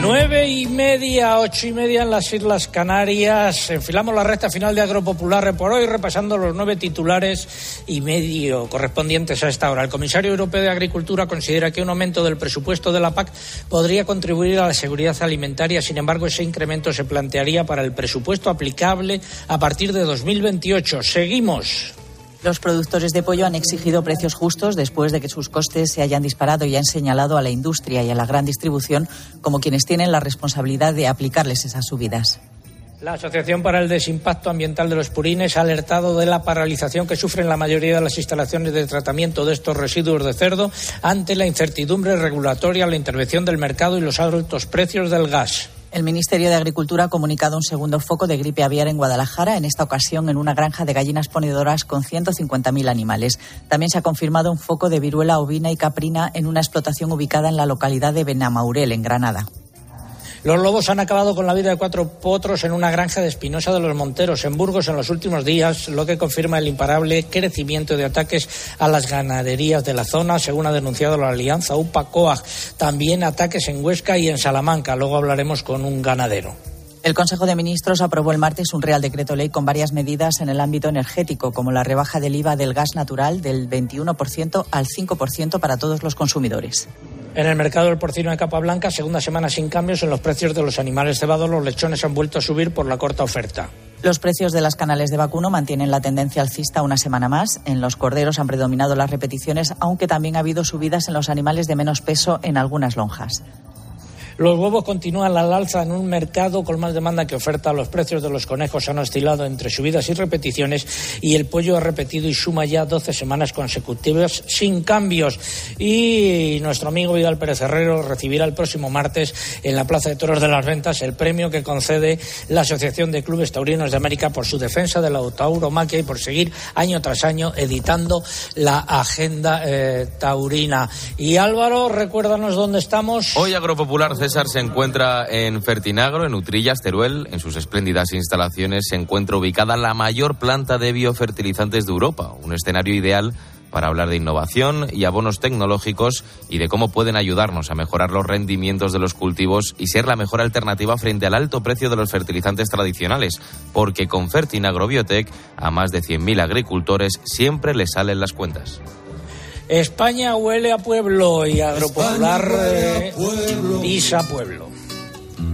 Speaker 4: Nueve y media, ocho y media en las Islas Canarias. Enfilamos la recta final de Agropopular por hoy, repasando los nueve titulares y medio correspondientes a esta hora. El comisario europeo de Agricultura considera que un aumento del presupuesto de la PAC podría contribuir a la seguridad alimentaria. Sin embargo, ese incremento se plantearía para el presupuesto aplicable a partir de 2028. Seguimos.
Speaker 7: Los productores de pollo han exigido precios justos después de que sus costes se hayan disparado y han señalado a la industria y a la gran distribución como quienes tienen la responsabilidad de aplicarles esas subidas.
Speaker 4: La Asociación para el Desimpacto Ambiental de los Purines ha alertado de la paralización que sufren la mayoría de las instalaciones de tratamiento de estos residuos de cerdo ante la incertidumbre regulatoria, la intervención del mercado y los altos precios del gas.
Speaker 7: El Ministerio de Agricultura ha comunicado un segundo foco de gripe aviar en Guadalajara, en esta ocasión en una granja de gallinas ponedoras con 150.000 animales. También se ha confirmado un foco de viruela ovina y caprina en una explotación ubicada en la localidad de Benamaurel, en Granada.
Speaker 4: Los lobos han acabado con la vida de cuatro potros en una granja de Espinosa de los Monteros, en Burgos, en los últimos días, lo que confirma el imparable crecimiento de ataques a las ganaderías de la zona, según ha denunciado la alianza UPA-COAG. También ataques en Huesca y en Salamanca. Luego hablaremos con un ganadero.
Speaker 7: El Consejo de Ministros aprobó el martes un Real Decreto Ley con varias medidas en el ámbito energético, como la rebaja del IVA del gas natural del 21% al 5% para todos los consumidores.
Speaker 4: En el mercado del porcino de capa blanca, segunda semana sin cambios en los precios de los animales cebados, los lechones han vuelto a subir por la corta oferta.
Speaker 7: Los precios de las canales de vacuno mantienen la tendencia alcista una semana más. En los corderos han predominado las repeticiones, aunque también ha habido subidas en los animales de menos peso en algunas lonjas.
Speaker 4: Los huevos continúan al alza en un mercado con más demanda que oferta. Los precios de los conejos han oscilado entre subidas y repeticiones y el pollo ha repetido y suma ya 12 semanas consecutivas sin cambios. Y nuestro amigo Vidal Pérez Herrero recibirá el próximo martes en la Plaza de Toros de las Ventas el premio que concede la Asociación de Clubes Taurinos de América por su defensa de la tauromaquia y por seguir año tras año editando la agenda eh, taurina. Y Álvaro, recuérdanos dónde estamos.
Speaker 10: Hoy Agropopular César se encuentra en Fertinagro, en Utrillas, Teruel. En sus espléndidas instalaciones se encuentra ubicada la mayor planta de biofertilizantes de Europa, un escenario ideal para hablar de innovación y abonos tecnológicos y de cómo pueden ayudarnos a mejorar los rendimientos de los cultivos y ser la mejor alternativa frente al alto precio de los fertilizantes tradicionales, porque con Fertinagrobiotech a más de 100.000 agricultores siempre les salen las cuentas.
Speaker 4: España huele a pueblo y Agropopular eh, pisa pueblo.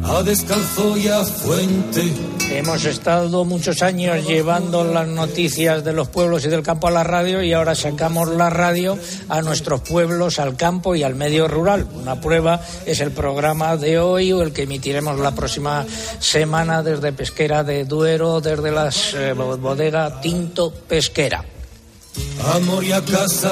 Speaker 34: A descalzo y a fuente.
Speaker 4: Hemos estado muchos años llevando las noticias de los pueblos y del campo a la radio y ahora sacamos la radio a nuestros pueblos, al campo y al medio rural. Una prueba es el programa de hoy o el que emitiremos la próxima semana desde Pesquera de Duero, desde las eh, bodega Tinto Pesquera.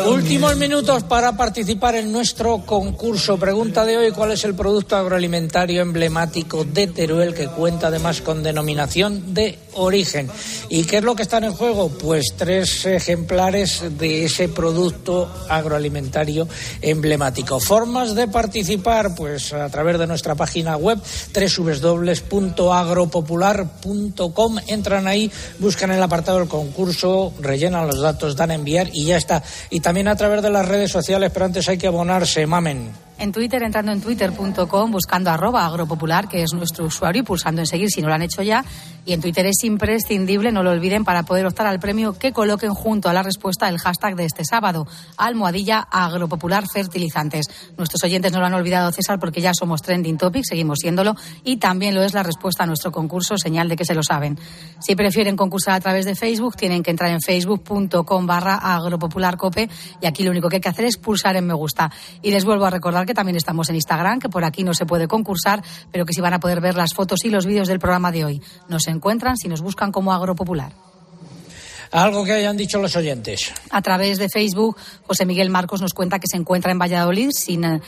Speaker 4: Últimos minutos para participar en nuestro concurso. Pregunta de hoy, ¿cuál es el producto agroalimentario emblemático de Teruel que cuenta además con denominación de origen? ¿Y qué es lo que está en juego? Pues tres ejemplares de ese producto agroalimentario emblemático. Formas de participar, pues a través de nuestra página web www.agropopular.com. Entran ahí, buscan el apartado del concurso, rellenan los datos, dan a y ya está. Y también a través de las redes sociales, pero antes hay que abonarse, mamen.
Speaker 8: En Twitter, entrando en twitter.com, buscando arroba agropopular, que es nuestro usuario, y pulsando en seguir si no lo han hecho ya. Y en Twitter es imprescindible, no lo olviden, para poder optar al premio que coloquen junto a la respuesta el hashtag de este sábado, almohadilla agropopular fertilizantes. Nuestros oyentes no lo han olvidado, César, porque ya somos trending topic, seguimos siéndolo, y también lo es la respuesta a nuestro concurso, señal de que se lo saben. Si prefieren concursar a través de Facebook, tienen que entrar en facebook.com barra agropopularcope, y aquí lo único que hay que hacer es pulsar en me gusta. Y les vuelvo a recordar
Speaker 35: que también estamos en Instagram, que por aquí no se puede concursar, pero que sí van a poder ver las fotos y los vídeos del programa de hoy. Nos encuentran si nos buscan como Agropopular.
Speaker 4: Algo que hayan dicho los oyentes.
Speaker 35: A través de Facebook, José Miguel Marcos nos cuenta que se encuentra en Valladolid sin eh,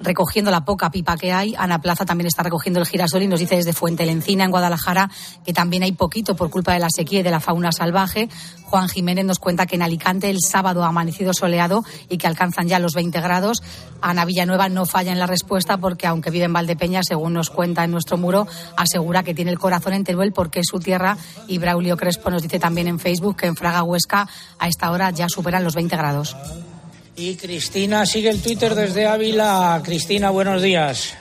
Speaker 35: recogiendo la poca pipa que hay. Ana Plaza también está recogiendo el girasol y nos dice desde Fuente Lencina, en Guadalajara, que también hay poquito por culpa de la sequía y de la fauna salvaje. Juan Jiménez nos cuenta que en Alicante el sábado ha amanecido soleado y que alcanzan ya los 20 grados. Ana Villanueva no falla en la respuesta porque, aunque vive en Valdepeña, según nos cuenta en nuestro muro, asegura que tiene el corazón en Teruel porque es su tierra. Y Braulio Crespo nos dice también en Facebook que en Fraga Huesca a esta hora ya superan los 20 grados.
Speaker 4: Y Cristina sigue el Twitter desde Ávila. Cristina, buenos días.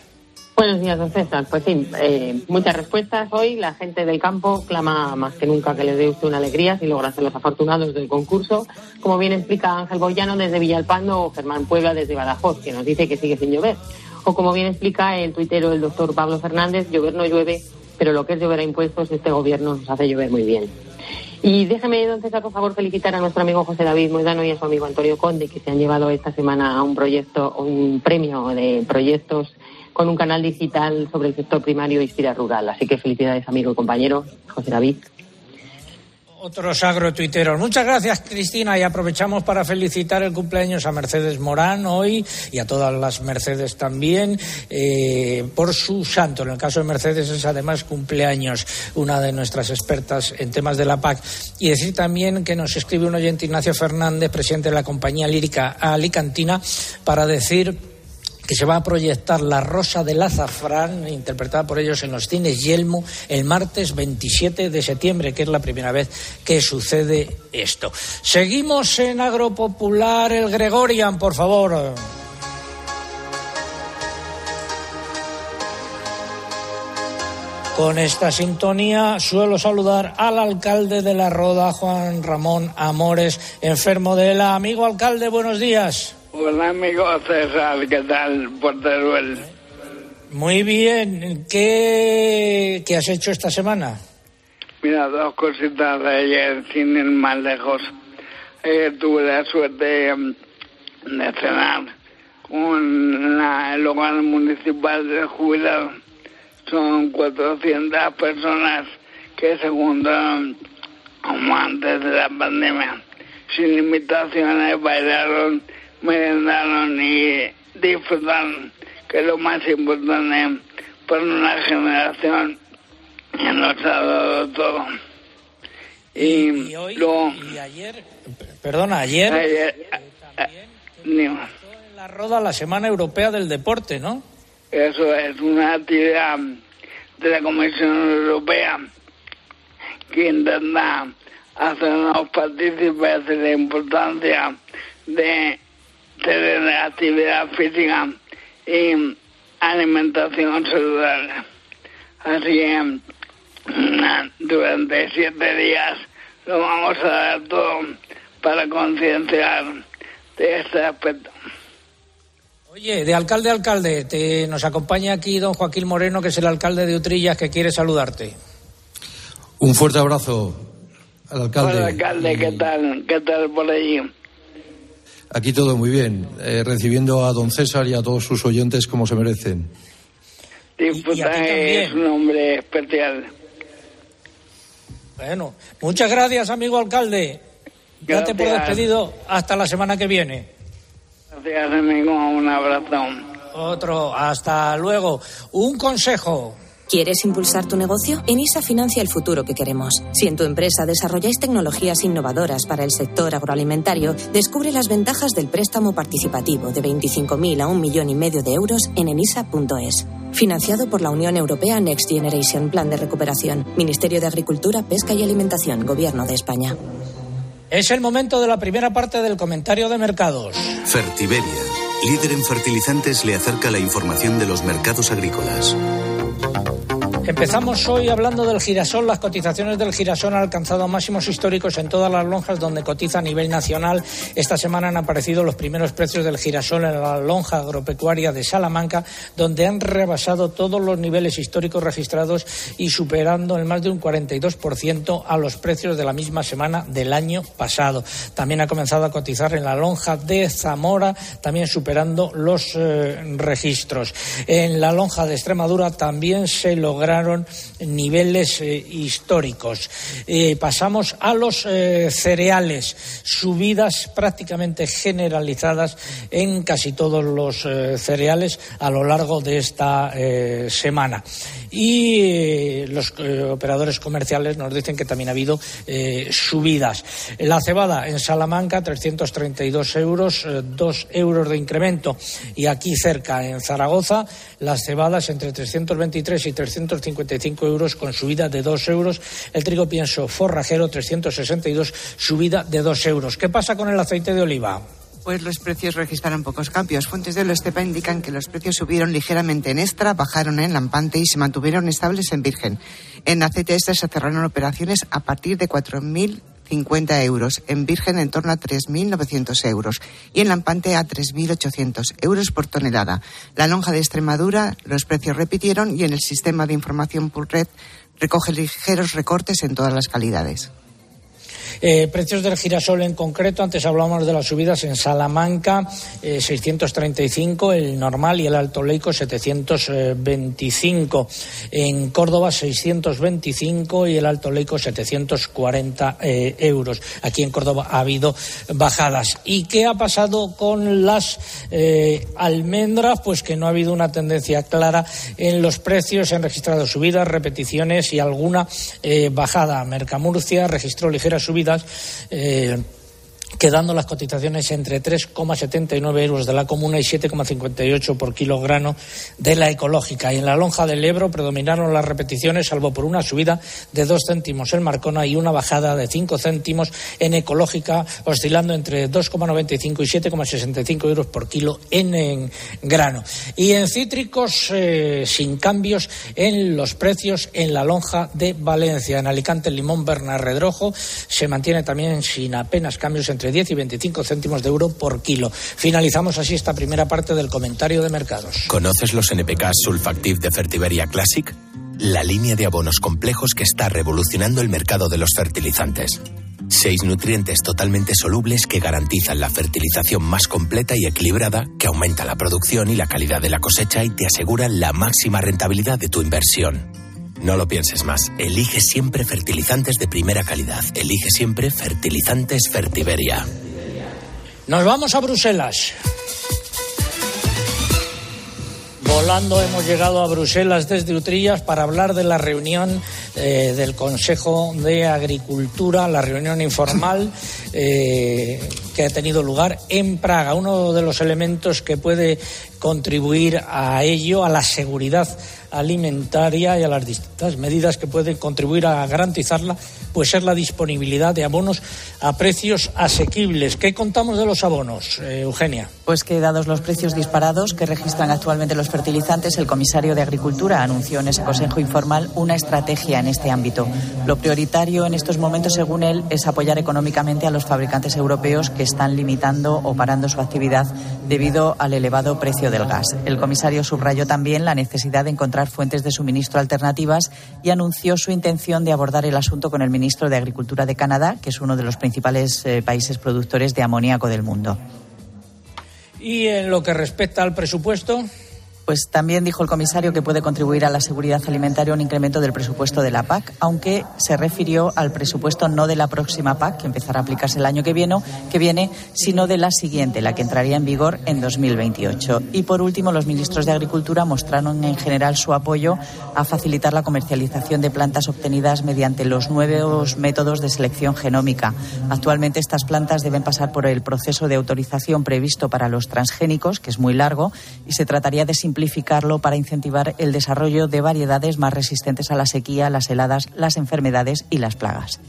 Speaker 9: Buenos días, don César. Pues sí, eh, muchas respuestas hoy. La gente del campo clama más que nunca que le dé usted una alegría si logra ser los afortunados del concurso. Como bien explica Ángel Boyano desde Villalpando o Germán Puebla desde Badajoz, que nos dice que sigue sin llover. O como bien explica el tuitero el doctor Pablo Fernández, llover no llueve, pero lo que es llover a impuestos, este gobierno nos hace llover muy bien. Y déjeme, César, por favor, felicitar a nuestro amigo José David Moedano y a su amigo Antonio Conde, que se han llevado esta semana a un proyecto, un premio de proyectos con un canal digital sobre el sector primario y Inspira Rural. Así que felicidades, amigo y compañero José David
Speaker 4: otros agrotuiteros. Muchas gracias, Cristina, y aprovechamos para felicitar el cumpleaños a Mercedes Morán hoy y a todas las Mercedes también eh, por su santo. En el caso de Mercedes es además cumpleaños una de nuestras expertas en temas de la PAC. Y decir también que nos escribe un oyente Ignacio Fernández, presidente de la compañía lírica Alicantina, para decir que se va a proyectar La Rosa del Azafrán, interpretada por ellos en los cines Yelmo, el martes 27 de septiembre, que es la primera vez que sucede esto. Seguimos en Agropopular, el Gregorian, por favor. Con esta sintonía suelo saludar al alcalde de la Roda, Juan Ramón Amores, enfermo de la. Amigo alcalde, buenos días.
Speaker 36: Hola, amigo César, ¿qué tal por Teruel?
Speaker 4: Muy bien. ¿Qué, ¿Qué has hecho esta semana?
Speaker 36: Mira, dos cositas de ayer, sin ir más lejos. Tuve la suerte mm, de cenar con la, el hogar municipal de jubilados. Son 400 personas que, según como antes de la pandemia, sin limitaciones, bailaron merendaron y disfrutaron, que es lo más importante para una generación que nos ha dado todo.
Speaker 4: Y, hoy, y ayer, perdona, ayer, ayer eh, en la Roda la Semana Europea del Deporte, ¿no?
Speaker 36: Eso es una actividad de la Comisión Europea que intenta hacernos partícipes de la importancia de tener actividad física y alimentación saludable. Así que durante siete días lo vamos a dar todo para concienciar de este aspecto.
Speaker 4: Oye, de alcalde a alcalde, te, nos acompaña aquí don Joaquín Moreno, que es el alcalde de Utrillas, que quiere saludarte.
Speaker 37: Un fuerte abrazo al alcalde.
Speaker 36: Hola, alcalde, ¿qué tal? ¿Qué tal por allí?
Speaker 37: Aquí todo muy bien, eh, recibiendo a don César y a todos sus oyentes como se merecen.
Speaker 36: Diputaje es un hombre especial.
Speaker 4: Bueno, muchas gracias, amigo alcalde. Ya te por despedido hasta la semana que viene.
Speaker 36: Gracias, amigo. Un abrazo.
Speaker 4: Otro. Hasta luego. Un consejo.
Speaker 38: ¿Quieres impulsar tu negocio? ENISA financia el futuro que queremos. Si en tu empresa desarrolláis tecnologías innovadoras para el sector agroalimentario, descubre las ventajas del préstamo participativo de 25.000 a un millón y medio de euros en enisa.es. Financiado por la Unión Europea Next Generation Plan de Recuperación, Ministerio de Agricultura, Pesca y Alimentación, Gobierno de España.
Speaker 4: Es el momento de la primera parte del comentario de mercados.
Speaker 24: Fertiberia, líder en fertilizantes, le acerca la información de los mercados agrícolas.
Speaker 4: Empezamos hoy hablando del girasol. Las cotizaciones del girasol han alcanzado máximos históricos en todas las lonjas donde cotiza a nivel nacional. Esta semana han aparecido los primeros precios del girasol en la lonja agropecuaria de Salamanca, donde han rebasado todos los niveles históricos registrados y superando en más de un 42% a los precios de la misma semana del año pasado. También ha comenzado a cotizar en la lonja de Zamora, también superando los eh, registros. En la lonja de Extremadura también se logra niveles eh, históricos. Eh, pasamos a los eh, cereales, subidas prácticamente generalizadas en casi todos los cereales a lo largo de esta semana. Y los operadores comerciales nos dicen que también ha habido subidas. La cebada en Salamanca, 332 euros, 2 euros de incremento. Y aquí cerca, en Zaragoza, las cebadas entre 323 y 300 55 euros con subida de 2 euros. El trigo pienso forrajero 362, subida de 2 euros. ¿Qué pasa con el aceite de oliva?
Speaker 39: Pues los precios registraron pocos cambios. Fuentes de Estepa indican que los precios subieron ligeramente en extra, bajaron en lampante y se mantuvieron estables en virgen. En aceite extra se cerraron operaciones a partir de 4.050 euros, en virgen en torno a 3.900 euros y en lampante a 3.800 euros por tonelada. La lonja de Extremadura los precios repitieron y en el sistema de información por red recoge ligeros recortes en todas las calidades.
Speaker 4: Eh, precios del girasol en concreto, antes hablábamos de las subidas en Salamanca, 635, eh, el normal y el alto leico 725. En Córdoba 625 y el alto leico 740 eh, euros. Aquí en Córdoba ha habido bajadas. ¿Y qué ha pasado con las almendras? Pues que no ha habido una tendencia clara en los precios. Se han registrado subidas, repeticiones y alguna bajada. Mercamurcia registró ligeras subidas eh, quedando las cotizaciones entre 3,79 euros de la comuna y 7,58 por kilogramo de la ecológica. Y en la lonja del Ebro predominaron las repeticiones, salvo por una subida de 2 céntimos en Marcona y una bajada de 5 céntimos en ecológica, oscilando entre 2,95 y 7,65 euros por kilo en, grano. Y en cítricos, eh, sin cambios en los precios en la lonja de Valencia. En Alicante, el limón Bernard Redrojo se mantiene también sin apenas cambios entre 10 y 25 céntimos de euro por kilo. Finalizamos así esta primera parte del comentario de mercados.
Speaker 40: ¿Conoces los NPK Sulfactive de Fertiberia Classic? La línea de abonos complejos que está revolucionando el mercado de los fertilizantes. Seis nutrientes totalmente solubles que garantizan la fertilización más completa y equilibrada, que aumenta la producción y la calidad de la cosecha y te aseguran la máxima rentabilidad de tu inversión. No lo pienses más. Elige siempre fertilizantes de primera calidad. Elige siempre fertilizantes Fertiberia.
Speaker 4: Nos vamos a Bruselas. Volando hemos llegado a Bruselas desde Utrillas para hablar de la reunión eh, del Consejo de Agricultura, la reunión informal eh, que ha tenido lugar en Praga. Uno de los elementos que puede contribuir a ello, a la seguridad alimentaria y a las distintas medidas que pueden contribuir a garantizarla, pues es la disponibilidad de abonos a precios asequibles. ¿Qué contamos de los abonos, eh, Eugenia?
Speaker 7: Pues que dados los precios disparados que registran actualmente los el comisario de Agricultura anunció en ese Consejo Informal una estrategia en este ámbito. Lo prioritario en estos momentos, según él, es apoyar económicamente a los fabricantes europeos que están limitando o parando su actividad debido al elevado precio del gas. El comisario subrayó también la necesidad de encontrar fuentes de suministro alternativas y anunció su intención de abordar el asunto con el ministro de Agricultura de Canadá, que es uno de los principales eh, países productores de amoníaco del mundo.
Speaker 4: Y en lo que respecta al presupuesto.
Speaker 7: Pues también dijo el comisario que puede contribuir a la seguridad alimentaria un incremento del presupuesto de la PAC, aunque se refirió al presupuesto no de la próxima PAC, que empezará a aplicarse el año que viene, que viene, sino de la siguiente, la que entraría en vigor en 2028. Y por último, los ministros de Agricultura mostraron en general su apoyo a facilitar la comercialización de plantas obtenidas mediante los nuevos métodos de selección genómica. Actualmente estas plantas deben pasar por el proceso de autorización previsto para los transgénicos, que es muy largo, y se trataría de simplificarlo para incentivar el desarrollo de variedades más resistentes a la sequía, las heladas, las enfermedades y las plagas.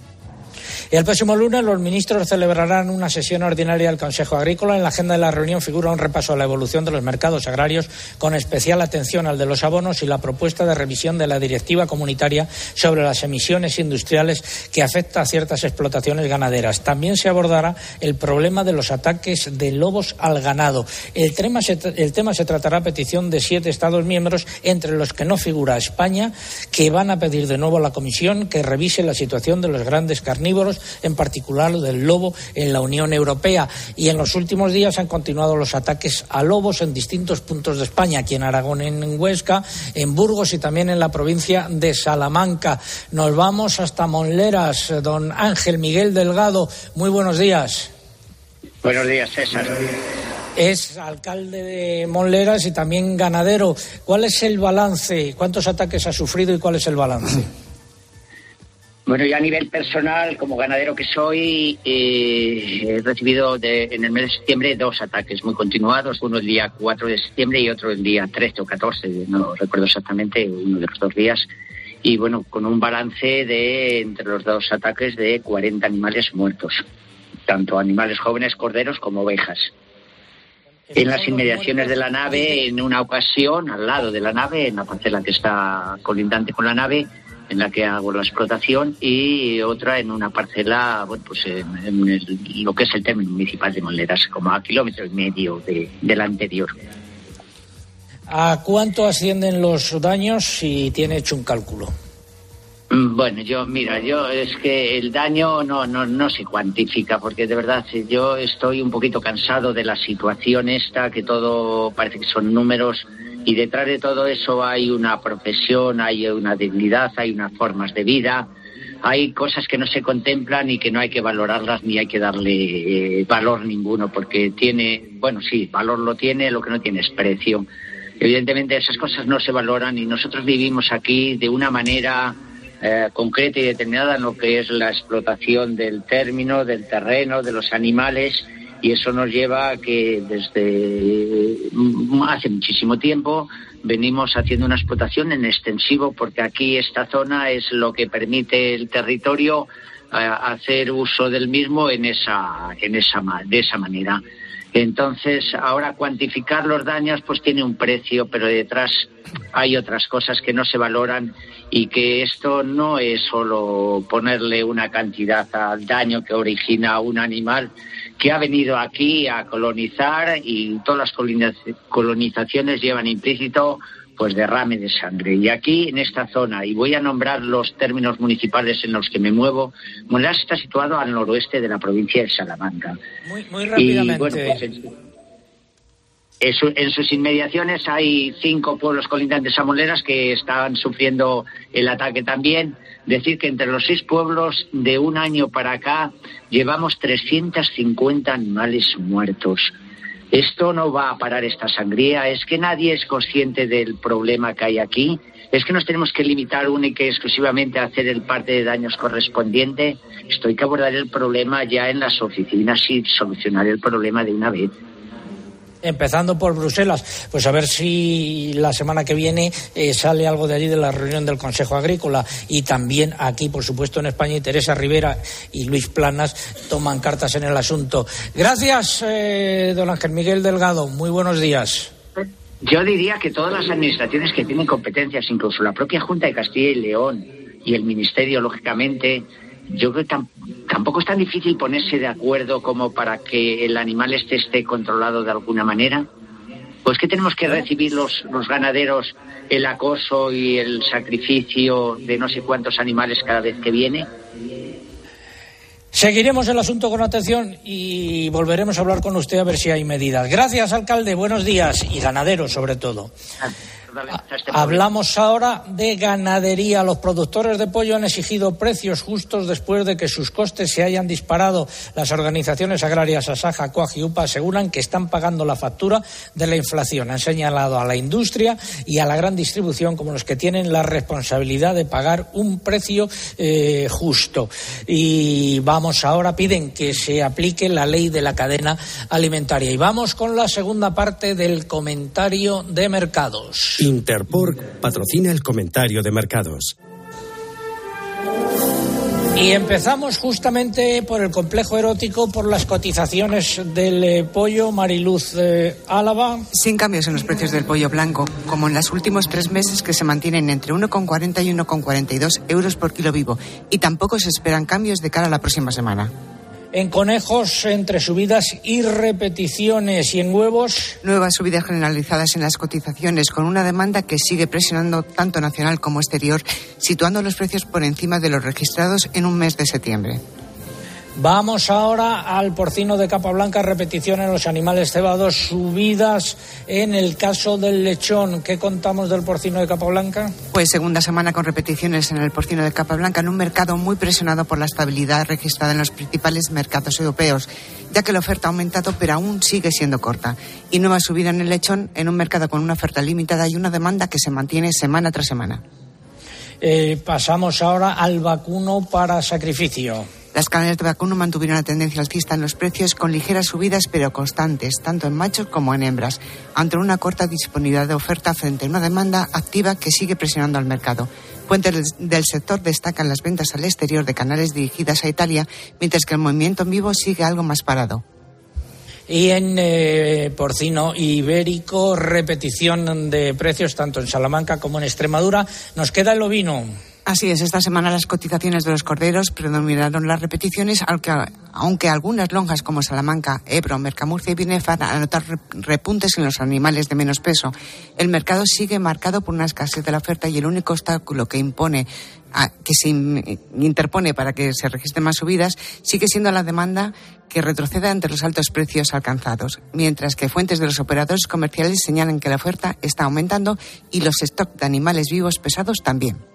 Speaker 4: El próximo lunes los ministros celebrarán una sesión ordinaria del Consejo Agrícola. En la agenda de la reunión figura un repaso a la evolución de los mercados agrarios con especial atención al de los abonos y la propuesta de revisión de la directiva comunitaria sobre las emisiones industriales que afecta a ciertas explotaciones ganaderas. También se abordará el problema de los ataques de lobos al ganado. El tema se, el tema se tratará a petición de siete Estados miembros, entre los que no figura España, que van a pedir de nuevo a la Comisión que revise la situación de los grandes carnívoros, en particular del lobo en la Unión Europea. Y en los últimos días han continuado los ataques a lobos en distintos puntos de España, aquí en Aragón, en Huesca, en Burgos y también en la provincia de Salamanca. Nos vamos hasta Monleras. Don Ángel Miguel Delgado, muy buenos días.
Speaker 41: Buenos días, César.
Speaker 4: Es alcalde de Monleras y también ganadero. ¿Cuál es el balance? ¿Cuántos ataques ha sufrido y cuál es el balance?
Speaker 41: Bueno, yo a nivel personal, como ganadero que soy, eh, he recibido en el mes de septiembre dos ataques muy continuados, uno el día 4 de septiembre y otro el día 13 o 14, no recuerdo exactamente, uno de los dos días. Y bueno, con un balance de entre los dos ataques de 40 animales muertos, tanto animales jóvenes, corderos como ovejas. En las inmediaciones de la nave, en una ocasión, al lado de la nave, en la parcela que está colindante con la nave, en la que hago la explotación y otra en una parcela, bueno, pues en, lo que es el término municipal de Monleras, como a kilómetro y medio de, la anterior.
Speaker 4: ¿A cuánto ascienden los daños si tiene hecho un cálculo?
Speaker 41: Mm, bueno, yo, mira, yo es que el daño no, no, no se cuantifica, porque de verdad yo estoy un poquito cansado de la situación esta, que todo parece que son números y detrás de todo eso hay una profesión, hay una dignidad, hay unas formas de vida, hay cosas que no se contemplan y que no hay que valorarlas ni hay que darle eh, valor ninguno, porque tiene, bueno, sí, valor lo tiene, lo que no tiene es precio. Evidentemente esas cosas no se valoran y nosotros vivimos aquí de una manera eh, concreta y determinada en lo que es la explotación del término, del terreno, de los animales y eso nos lleva a que desde hace muchísimo tiempo venimos haciendo una explotación en extensivo porque aquí esta zona es lo que permite el territorio eh, hacer uso del mismo en esa, en esa, de esa manera. Entonces, ahora cuantificar los daños pues tiene un precio, pero detrás hay otras cosas que no se valoran y que esto no es solo ponerle una cantidad al daño que origina un animal, que ha venido aquí a colonizar y todas las colonizaciones llevan implícito pues derrame de sangre. Y aquí, en esta zona, y voy a nombrar los términos municipales en los que me muevo, Monlas está situado al noroeste de la provincia de Salamanca.
Speaker 4: Muy, rápidamente. bueno, pues
Speaker 41: en, sus inmediaciones hay cinco pueblos colindantes a Moleras que están sufriendo el ataque también. Decir que entre los seis pueblos de un año para acá llevamos 350 animales muertos. Esto no va a parar esta sangría. Es que nadie es consciente del problema que hay aquí. Es que nos tenemos que limitar única y exclusivamente a hacer el parte de daños correspondiente. Esto hay que abordar el problema ya en las oficinas y solucionar el problema de una vez
Speaker 4: empezando por Bruselas, pues a ver si la semana que viene eh, sale algo de allí de la reunión del Consejo Agrícola y también aquí, por supuesto, en España, y Teresa Rivera y Luis Planas toman cartas en el asunto. Gracias, eh, don Ángel Miguel Delgado. Muy buenos días.
Speaker 41: Yo diría que todas las administraciones que tienen competencias, incluso la propia Junta de Castilla y León y el Ministerio, lógicamente, yo creo que tampoco es tan difícil ponerse de acuerdo como para que el animal este esté controlado de alguna manera. Pues que tenemos que recibir los, los ganaderos el acoso y el sacrificio de no sé cuántos animales cada vez que viene.
Speaker 4: Seguiremos el asunto con atención y volveremos a hablar con usted a ver si hay medidas. Gracias, alcalde. Buenos días y ganaderos sobre todo. Ah. Este Hablamos ahora de ganadería. Los productores de pollo han exigido precios justos después de que sus costes se hayan disparado. Las organizaciones agrarias Asaja, Coag y UPA aseguran que están pagando la factura de la inflación. Han señalado a la industria y a la gran distribución como los que tienen la responsabilidad de pagar un precio eh, justo. Y vamos ahora, piden que se aplique la ley de la cadena alimentaria. Y vamos con la segunda parte del comentario de mercados.
Speaker 42: Interpork patrocina el comentario de mercados.
Speaker 4: Y empezamos justamente por el complejo erótico, por las cotizaciones del eh, pollo Mariluz eh, Álava.
Speaker 39: Sin cambios en los precios del pollo blanco, como en los últimos tres meses que se mantienen entre 1,40 y 1,42 euros por kilo vivo. Y tampoco se esperan cambios de cara a la próxima semana.
Speaker 4: En conejos, entre subidas y repeticiones y en huevos.
Speaker 39: Nuevas subidas generalizadas en las cotizaciones, con una demanda que sigue presionando tanto nacional como exterior, situando los precios por encima de los registrados en un mes de septiembre.
Speaker 4: Vamos ahora al porcino de capa blanca, repetición en los animales cebados, subidas en el caso del lechón. ¿Qué contamos del porcino de capa blanca?
Speaker 39: Pues segunda semana con repeticiones en el porcino de capa blanca en un mercado muy presionado por la estabilidad registrada en los principales mercados europeos, ya que la oferta ha aumentado pero aún sigue siendo corta. Y nueva subida en el lechón en un mercado con una oferta limitada y una demanda que se mantiene semana tras semana.
Speaker 4: Eh, pasamos ahora al vacuno para sacrificio.
Speaker 39: Las carnes de vacuno mantuvieron la tendencia alcista en los precios con ligeras subidas pero constantes, tanto en machos como en hembras, ante una corta disponibilidad de oferta frente a una demanda activa que sigue presionando al mercado. Fuentes del sector destacan las ventas al exterior de canales dirigidas a Italia, mientras que el movimiento en vivo sigue algo más parado.
Speaker 4: Y en eh, porcino ibérico, repetición de precios tanto en Salamanca como en Extremadura. Nos queda el ovino.
Speaker 39: Así es, esta semana las cotizaciones de los corderos predominaron las repeticiones, aunque, algunas lonjas como Salamanca, Ebro, Mercamurcia y Binefar anotar repuntes en los animales de menos peso. El mercado sigue marcado por una escasez de la oferta y el único obstáculo que impone que se interpone para que se registren más subidas sigue siendo la demanda que retroceda ante los altos precios alcanzados, mientras que fuentes de los operadores comerciales señalan que la oferta está aumentando y los stocks de animales vivos pesados también.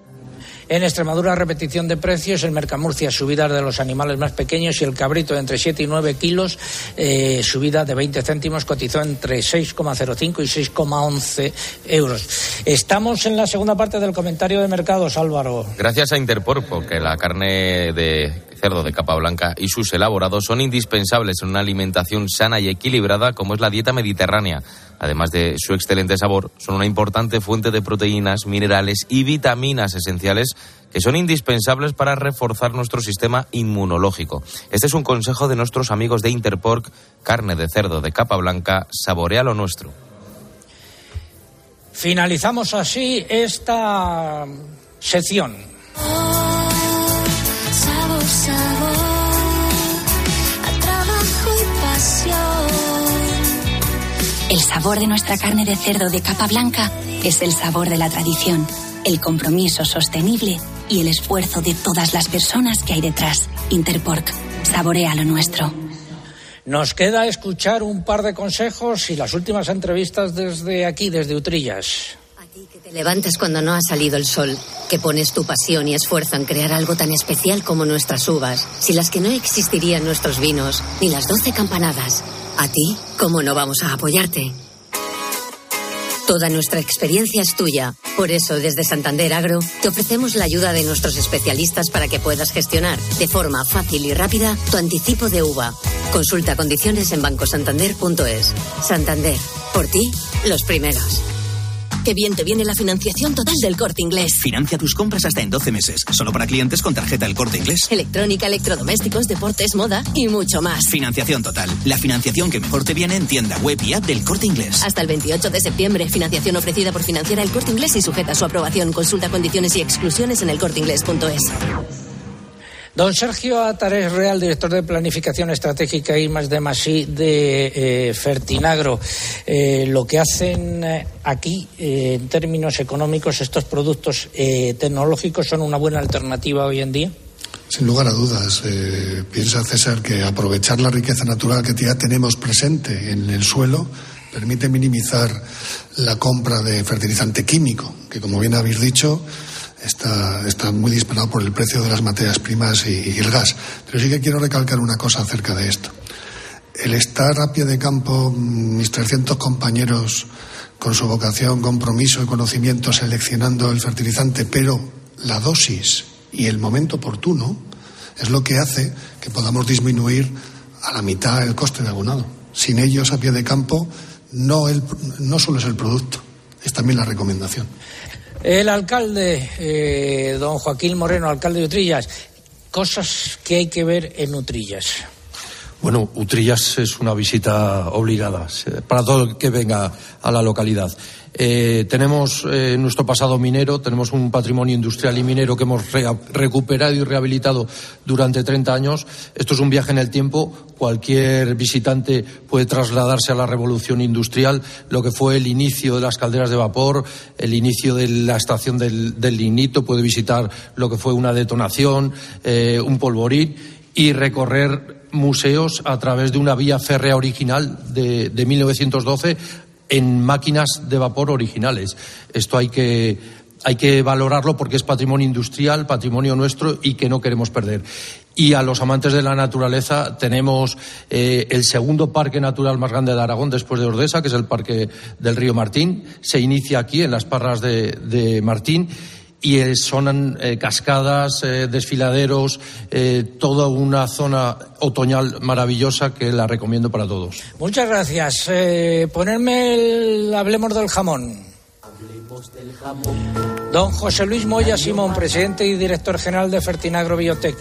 Speaker 4: En Extremadura, repetición de precios. En Mercamurcia, subidas de los animales más pequeños y el cabrito de entre 7 y 9 kilos, eh, subida de 20 céntimos, cotizó entre 6,05 y 6,11 euros. Estamos en la segunda parte del comentario de mercados, Álvaro.
Speaker 10: Gracias a Interpor, porque la carne de cerdo de capa blanca y sus elaborados son indispensables en una alimentación sana y equilibrada como es la dieta mediterránea. Además de su excelente sabor, son una importante fuente de proteínas, minerales y vitaminas esenciales que son indispensables para reforzar nuestro sistema inmunológico. Este es un consejo de nuestros amigos de Interpork, carne de cerdo de capa blanca, saborea lo nuestro.
Speaker 4: Finalizamos así esta sección.
Speaker 42: Sabor, trabajo y pasión.
Speaker 43: El sabor de nuestra carne de cerdo de capa blanca es el sabor de la tradición, el compromiso sostenible y el esfuerzo de todas las personas que hay detrás. Interpork, saborea lo nuestro.
Speaker 4: Nos queda escuchar un par de consejos y las últimas entrevistas desde aquí, desde Utrillas.
Speaker 44: Te levantas cuando no ha salido el sol, que pones tu pasión y esfuerzo en crear algo tan especial como nuestras uvas, sin las que no existirían nuestros vinos, ni las doce campanadas. A ti, ¿cómo no vamos a apoyarte? Toda nuestra experiencia es tuya. Por eso, desde Santander Agro, te ofrecemos la ayuda de nuestros especialistas para que puedas gestionar de forma fácil y rápida tu anticipo de uva. Consulta condiciones en bancosantander.es. Santander, por ti, los primeros.
Speaker 45: Qué bien te viene la financiación total del corte inglés.
Speaker 46: Financia tus compras hasta en 12 meses, solo para clientes con tarjeta El Corte Inglés.
Speaker 45: Electrónica, electrodomésticos, deportes, moda y mucho más.
Speaker 46: Financiación total, la financiación que mejor te viene en tienda web y app del Corte Inglés.
Speaker 45: Hasta el 28 de septiembre, financiación ofrecida por Financiera El Corte Inglés y sujeta a su aprobación. Consulta condiciones y exclusiones en elcorteinglés.es.
Speaker 4: Don Sergio Atares Real, director de Planificación Estratégica y más de Masí de eh, Fertinagro. Eh, lo que hacen eh, aquí, en términos económicos, estos productos tecnológicos son una buena alternativa hoy en día.
Speaker 47: Sin lugar a dudas. Piensa César que aprovechar la riqueza natural que ya tenemos presente en el suelo permite minimizar la compra de fertilizante químico, que como bien habéis dicho, está, está muy disparado por el precio de las materias primas y, el gas. Pero sí que quiero recalcar una cosa acerca de esto. El estar a pie de campo, mm, mis 300 compañeros con su vocación, compromiso y conocimiento seleccionando el fertilizante, pero la dosis y el momento oportuno es lo que hace que podamos disminuir a la mitad el coste de abonado. Sin ellos, a pie de campo, no, el, no solo es el producto, es también la recomendación.
Speaker 4: El alcalde, eh, don Joaquín Moreno, alcalde de Utrillas, cosas que hay que ver en Utrillas.
Speaker 37: Bueno, Utrillas es una visita obligada para todo el que venga a la localidad. Eh, tenemos eh, nuestro pasado minero, tenemos un patrimonio industrial y minero que hemos recuperado y rehabilitado durante 30 años. Esto es un viaje en el tiempo. Cualquier visitante puede trasladarse a la revolución industrial, lo que fue el inicio de las calderas de vapor, el inicio de la estación del, del lignito, puede visitar lo que fue una detonación, eh, un polvorín y recorrer museos a través de una vía férrea original de, de 1912 en máquinas de vapor originales. Esto hay que, hay que valorarlo porque es patrimonio industrial, patrimonio nuestro y que no queremos perder. Y a los amantes de la naturaleza tenemos eh, el segundo parque natural más grande de Aragón después de Ordesa, que es el Parque del Río Martín. Se inicia aquí en las parras de, de Martín y son eh, cascadas, eh, desfiladeros, eh, toda una zona otoñal maravillosa que la recomiendo para todos.
Speaker 4: Muchas gracias. ponerme el Hablemos del jamón. Don José Luis Moya Simón, presidente y director general de Fertinagro Biotech.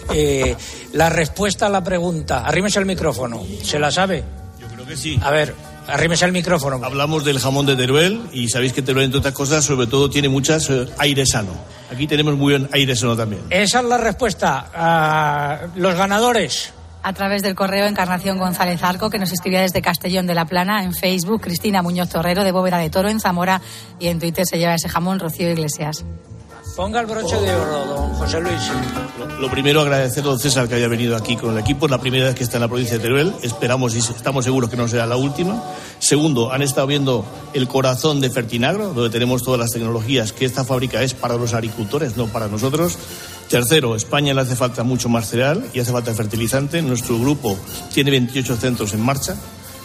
Speaker 4: la respuesta a la pregunta, arrímese el micrófono, ¿se la sabe?
Speaker 48: Yo creo que sí.
Speaker 4: A ver, Arrímese el micrófono.
Speaker 48: Hablamos del jamón de Teruel y sabéis que Teruel, entre otras cosas, sobre todo tiene muchas eh, aire sano. Aquí tenemos muy buen aire sano también.
Speaker 4: Esa es la respuesta. a los ganadores.
Speaker 35: A través del correo Encarnación González Arco, que nos escribía desde Castellón de la Plana, en Facebook, Cristina Muñoz Torrero, de Bóveda de Toro, en Zamora, y en Twitter se lleva ese jamón Rocío Iglesias.
Speaker 4: Ponga el broche de oro, don José Luis.
Speaker 48: Lo, primero, agradecer a don César que haya venido aquí con el equipo. Es la primera vez que está en la provincia de Teruel. Esperamos y estamos seguros que no será la última. Segundo, han estado viendo el corazón de Fertinagro, donde tenemos todas las tecnologías, que esta fábrica es para los agricultores, no para nosotros. Tercero, España le hace falta mucho más cereal y hace falta fertilizante. Nuestro grupo tiene 28 centros en marcha.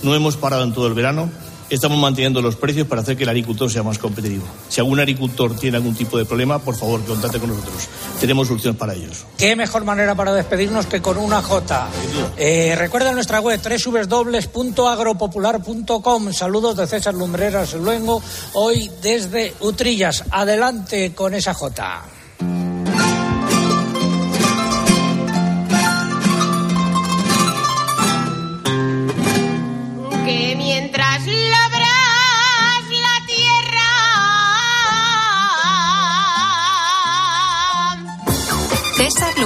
Speaker 48: No hemos parado en todo el verano estamos manteniendo los precios para hacer que el agricultor sea más competitivo. Si algún agricultor tiene algún tipo de problema, por favor, contacte con nosotros. Tenemos soluciones para ellos.
Speaker 4: Qué mejor manera para despedirnos que con una J. Eh, recuerda nuestra web www.agropopular.com. Saludos de César Lumbreras Luengo, hoy desde Utrillas. Adelante con esa J.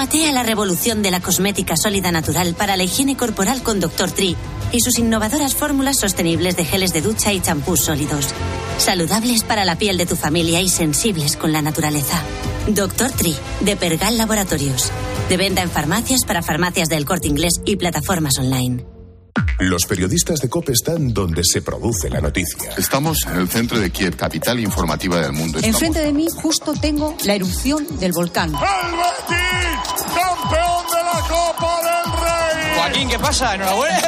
Speaker 38: Súmate a la revolución de la cosmética sólida natural para la higiene corporal con Dr. Tree y sus innovadoras fórmulas sostenibles de geles de ducha y champús sólidos. Saludables para la piel de tu familia y sensibles con la naturaleza. Dr. Tree, de Pergal Laboratorios. De venta en farmacias para farmacias del corte inglés y plataformas online.
Speaker 49: Los periodistas de COPE están donde se produce la noticia.
Speaker 50: Estamos en el centro de Kiev, capital informativa del mundo.
Speaker 51: Enfrente de mí justo tengo la erupción del volcán.
Speaker 52: ¡El ¡Campeón de la Copa!
Speaker 53: Joaquín, ¿qué pasa? Enhorabuena.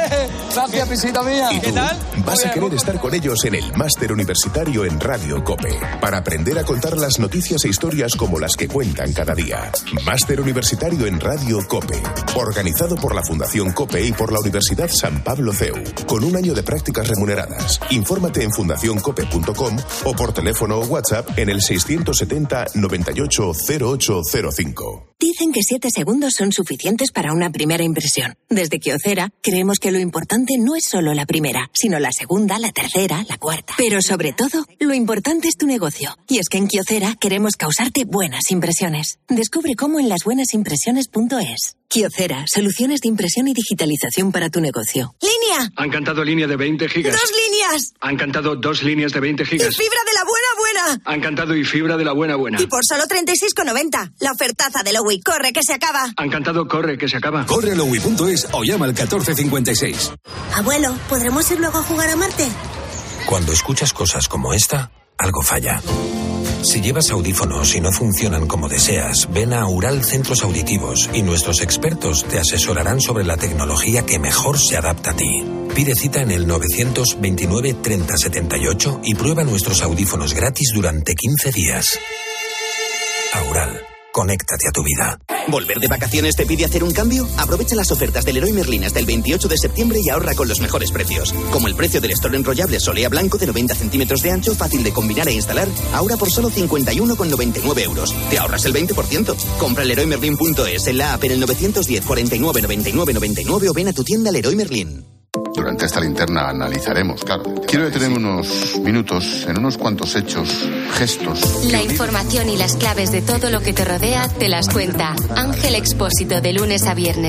Speaker 53: Gracias, pisita mía.
Speaker 49: ¿Qué tal? Vas a querer estar con ellos en el máster universitario en Radio COPE para aprender a contar las noticias e historias como las que cuentan cada día. Máster universitario en Radio COPE, organizado por la Fundación COPE y por la Universidad San Pablo CEU, con un año de prácticas remuneradas. Infórmate en fundacioncope.com o por teléfono o WhatsApp en el 670 98 0805.
Speaker 38: Dicen que 7 segundos son suficientes para una primera impresión. Desde Kiocera creemos que lo importante no es solo la primera, sino la segunda, la tercera, la cuarta. Pero sobre todo, lo importante es tu negocio. Y es que en Kiocera queremos causarte buenas impresiones. Descubre cómo en lasbuenasimpresiones.es. Kiocera, soluciones de impresión y digitalización para tu negocio.
Speaker 54: ¡Línea!
Speaker 55: Han cantado línea de 20 gigas.
Speaker 54: ¡Dos líneas!
Speaker 55: Han cantado dos líneas de 20 gigas.
Speaker 54: ¡Y fibra de la buena buena!
Speaker 55: Han cantado y fibra de la buena buena.
Speaker 54: Y por solo 36,90. La ofertaza de Lowy. ¡Corre que se acaba!
Speaker 55: Han cantado Corre que se acaba.
Speaker 50: Corre a lowy.es o llama al 1456.
Speaker 54: Abuelo, ¿podremos ir luego a jugar a Marte?
Speaker 50: Cuando escuchas cosas como esta, algo falla. Si llevas audífonos y no funcionan como deseas, ven a Ural Centros Auditivos y nuestros expertos te asesorarán sobre la tecnología que mejor se adapta a ti. Pide cita en el 929 3078 y prueba nuestros audífonos gratis durante 15 días. Aural, conéctate a tu vida.
Speaker 46: ¿Volver de vacaciones te pide hacer un cambio? Aprovecha las ofertas del Leroy Merlin hasta el 28 de septiembre y ahorra con los mejores precios. Como el precio del store enrollable Solea Blanco de 90 centímetros de ancho, fácil de combinar e instalar, ahora por solo 51,99 euros. Te ahorras el 20%. Compra leroymerlin.es en la app en el 910 49 99 99 o ven a tu tienda Leroy Merlin.
Speaker 56: Durante esta linterna analizaremos, claro. Quiero detenerme unos minutos en unos cuantos hechos, gestos.
Speaker 3: La información y las claves de todo lo que te rodea te las cuenta Ángel Expósito de lunes a viernes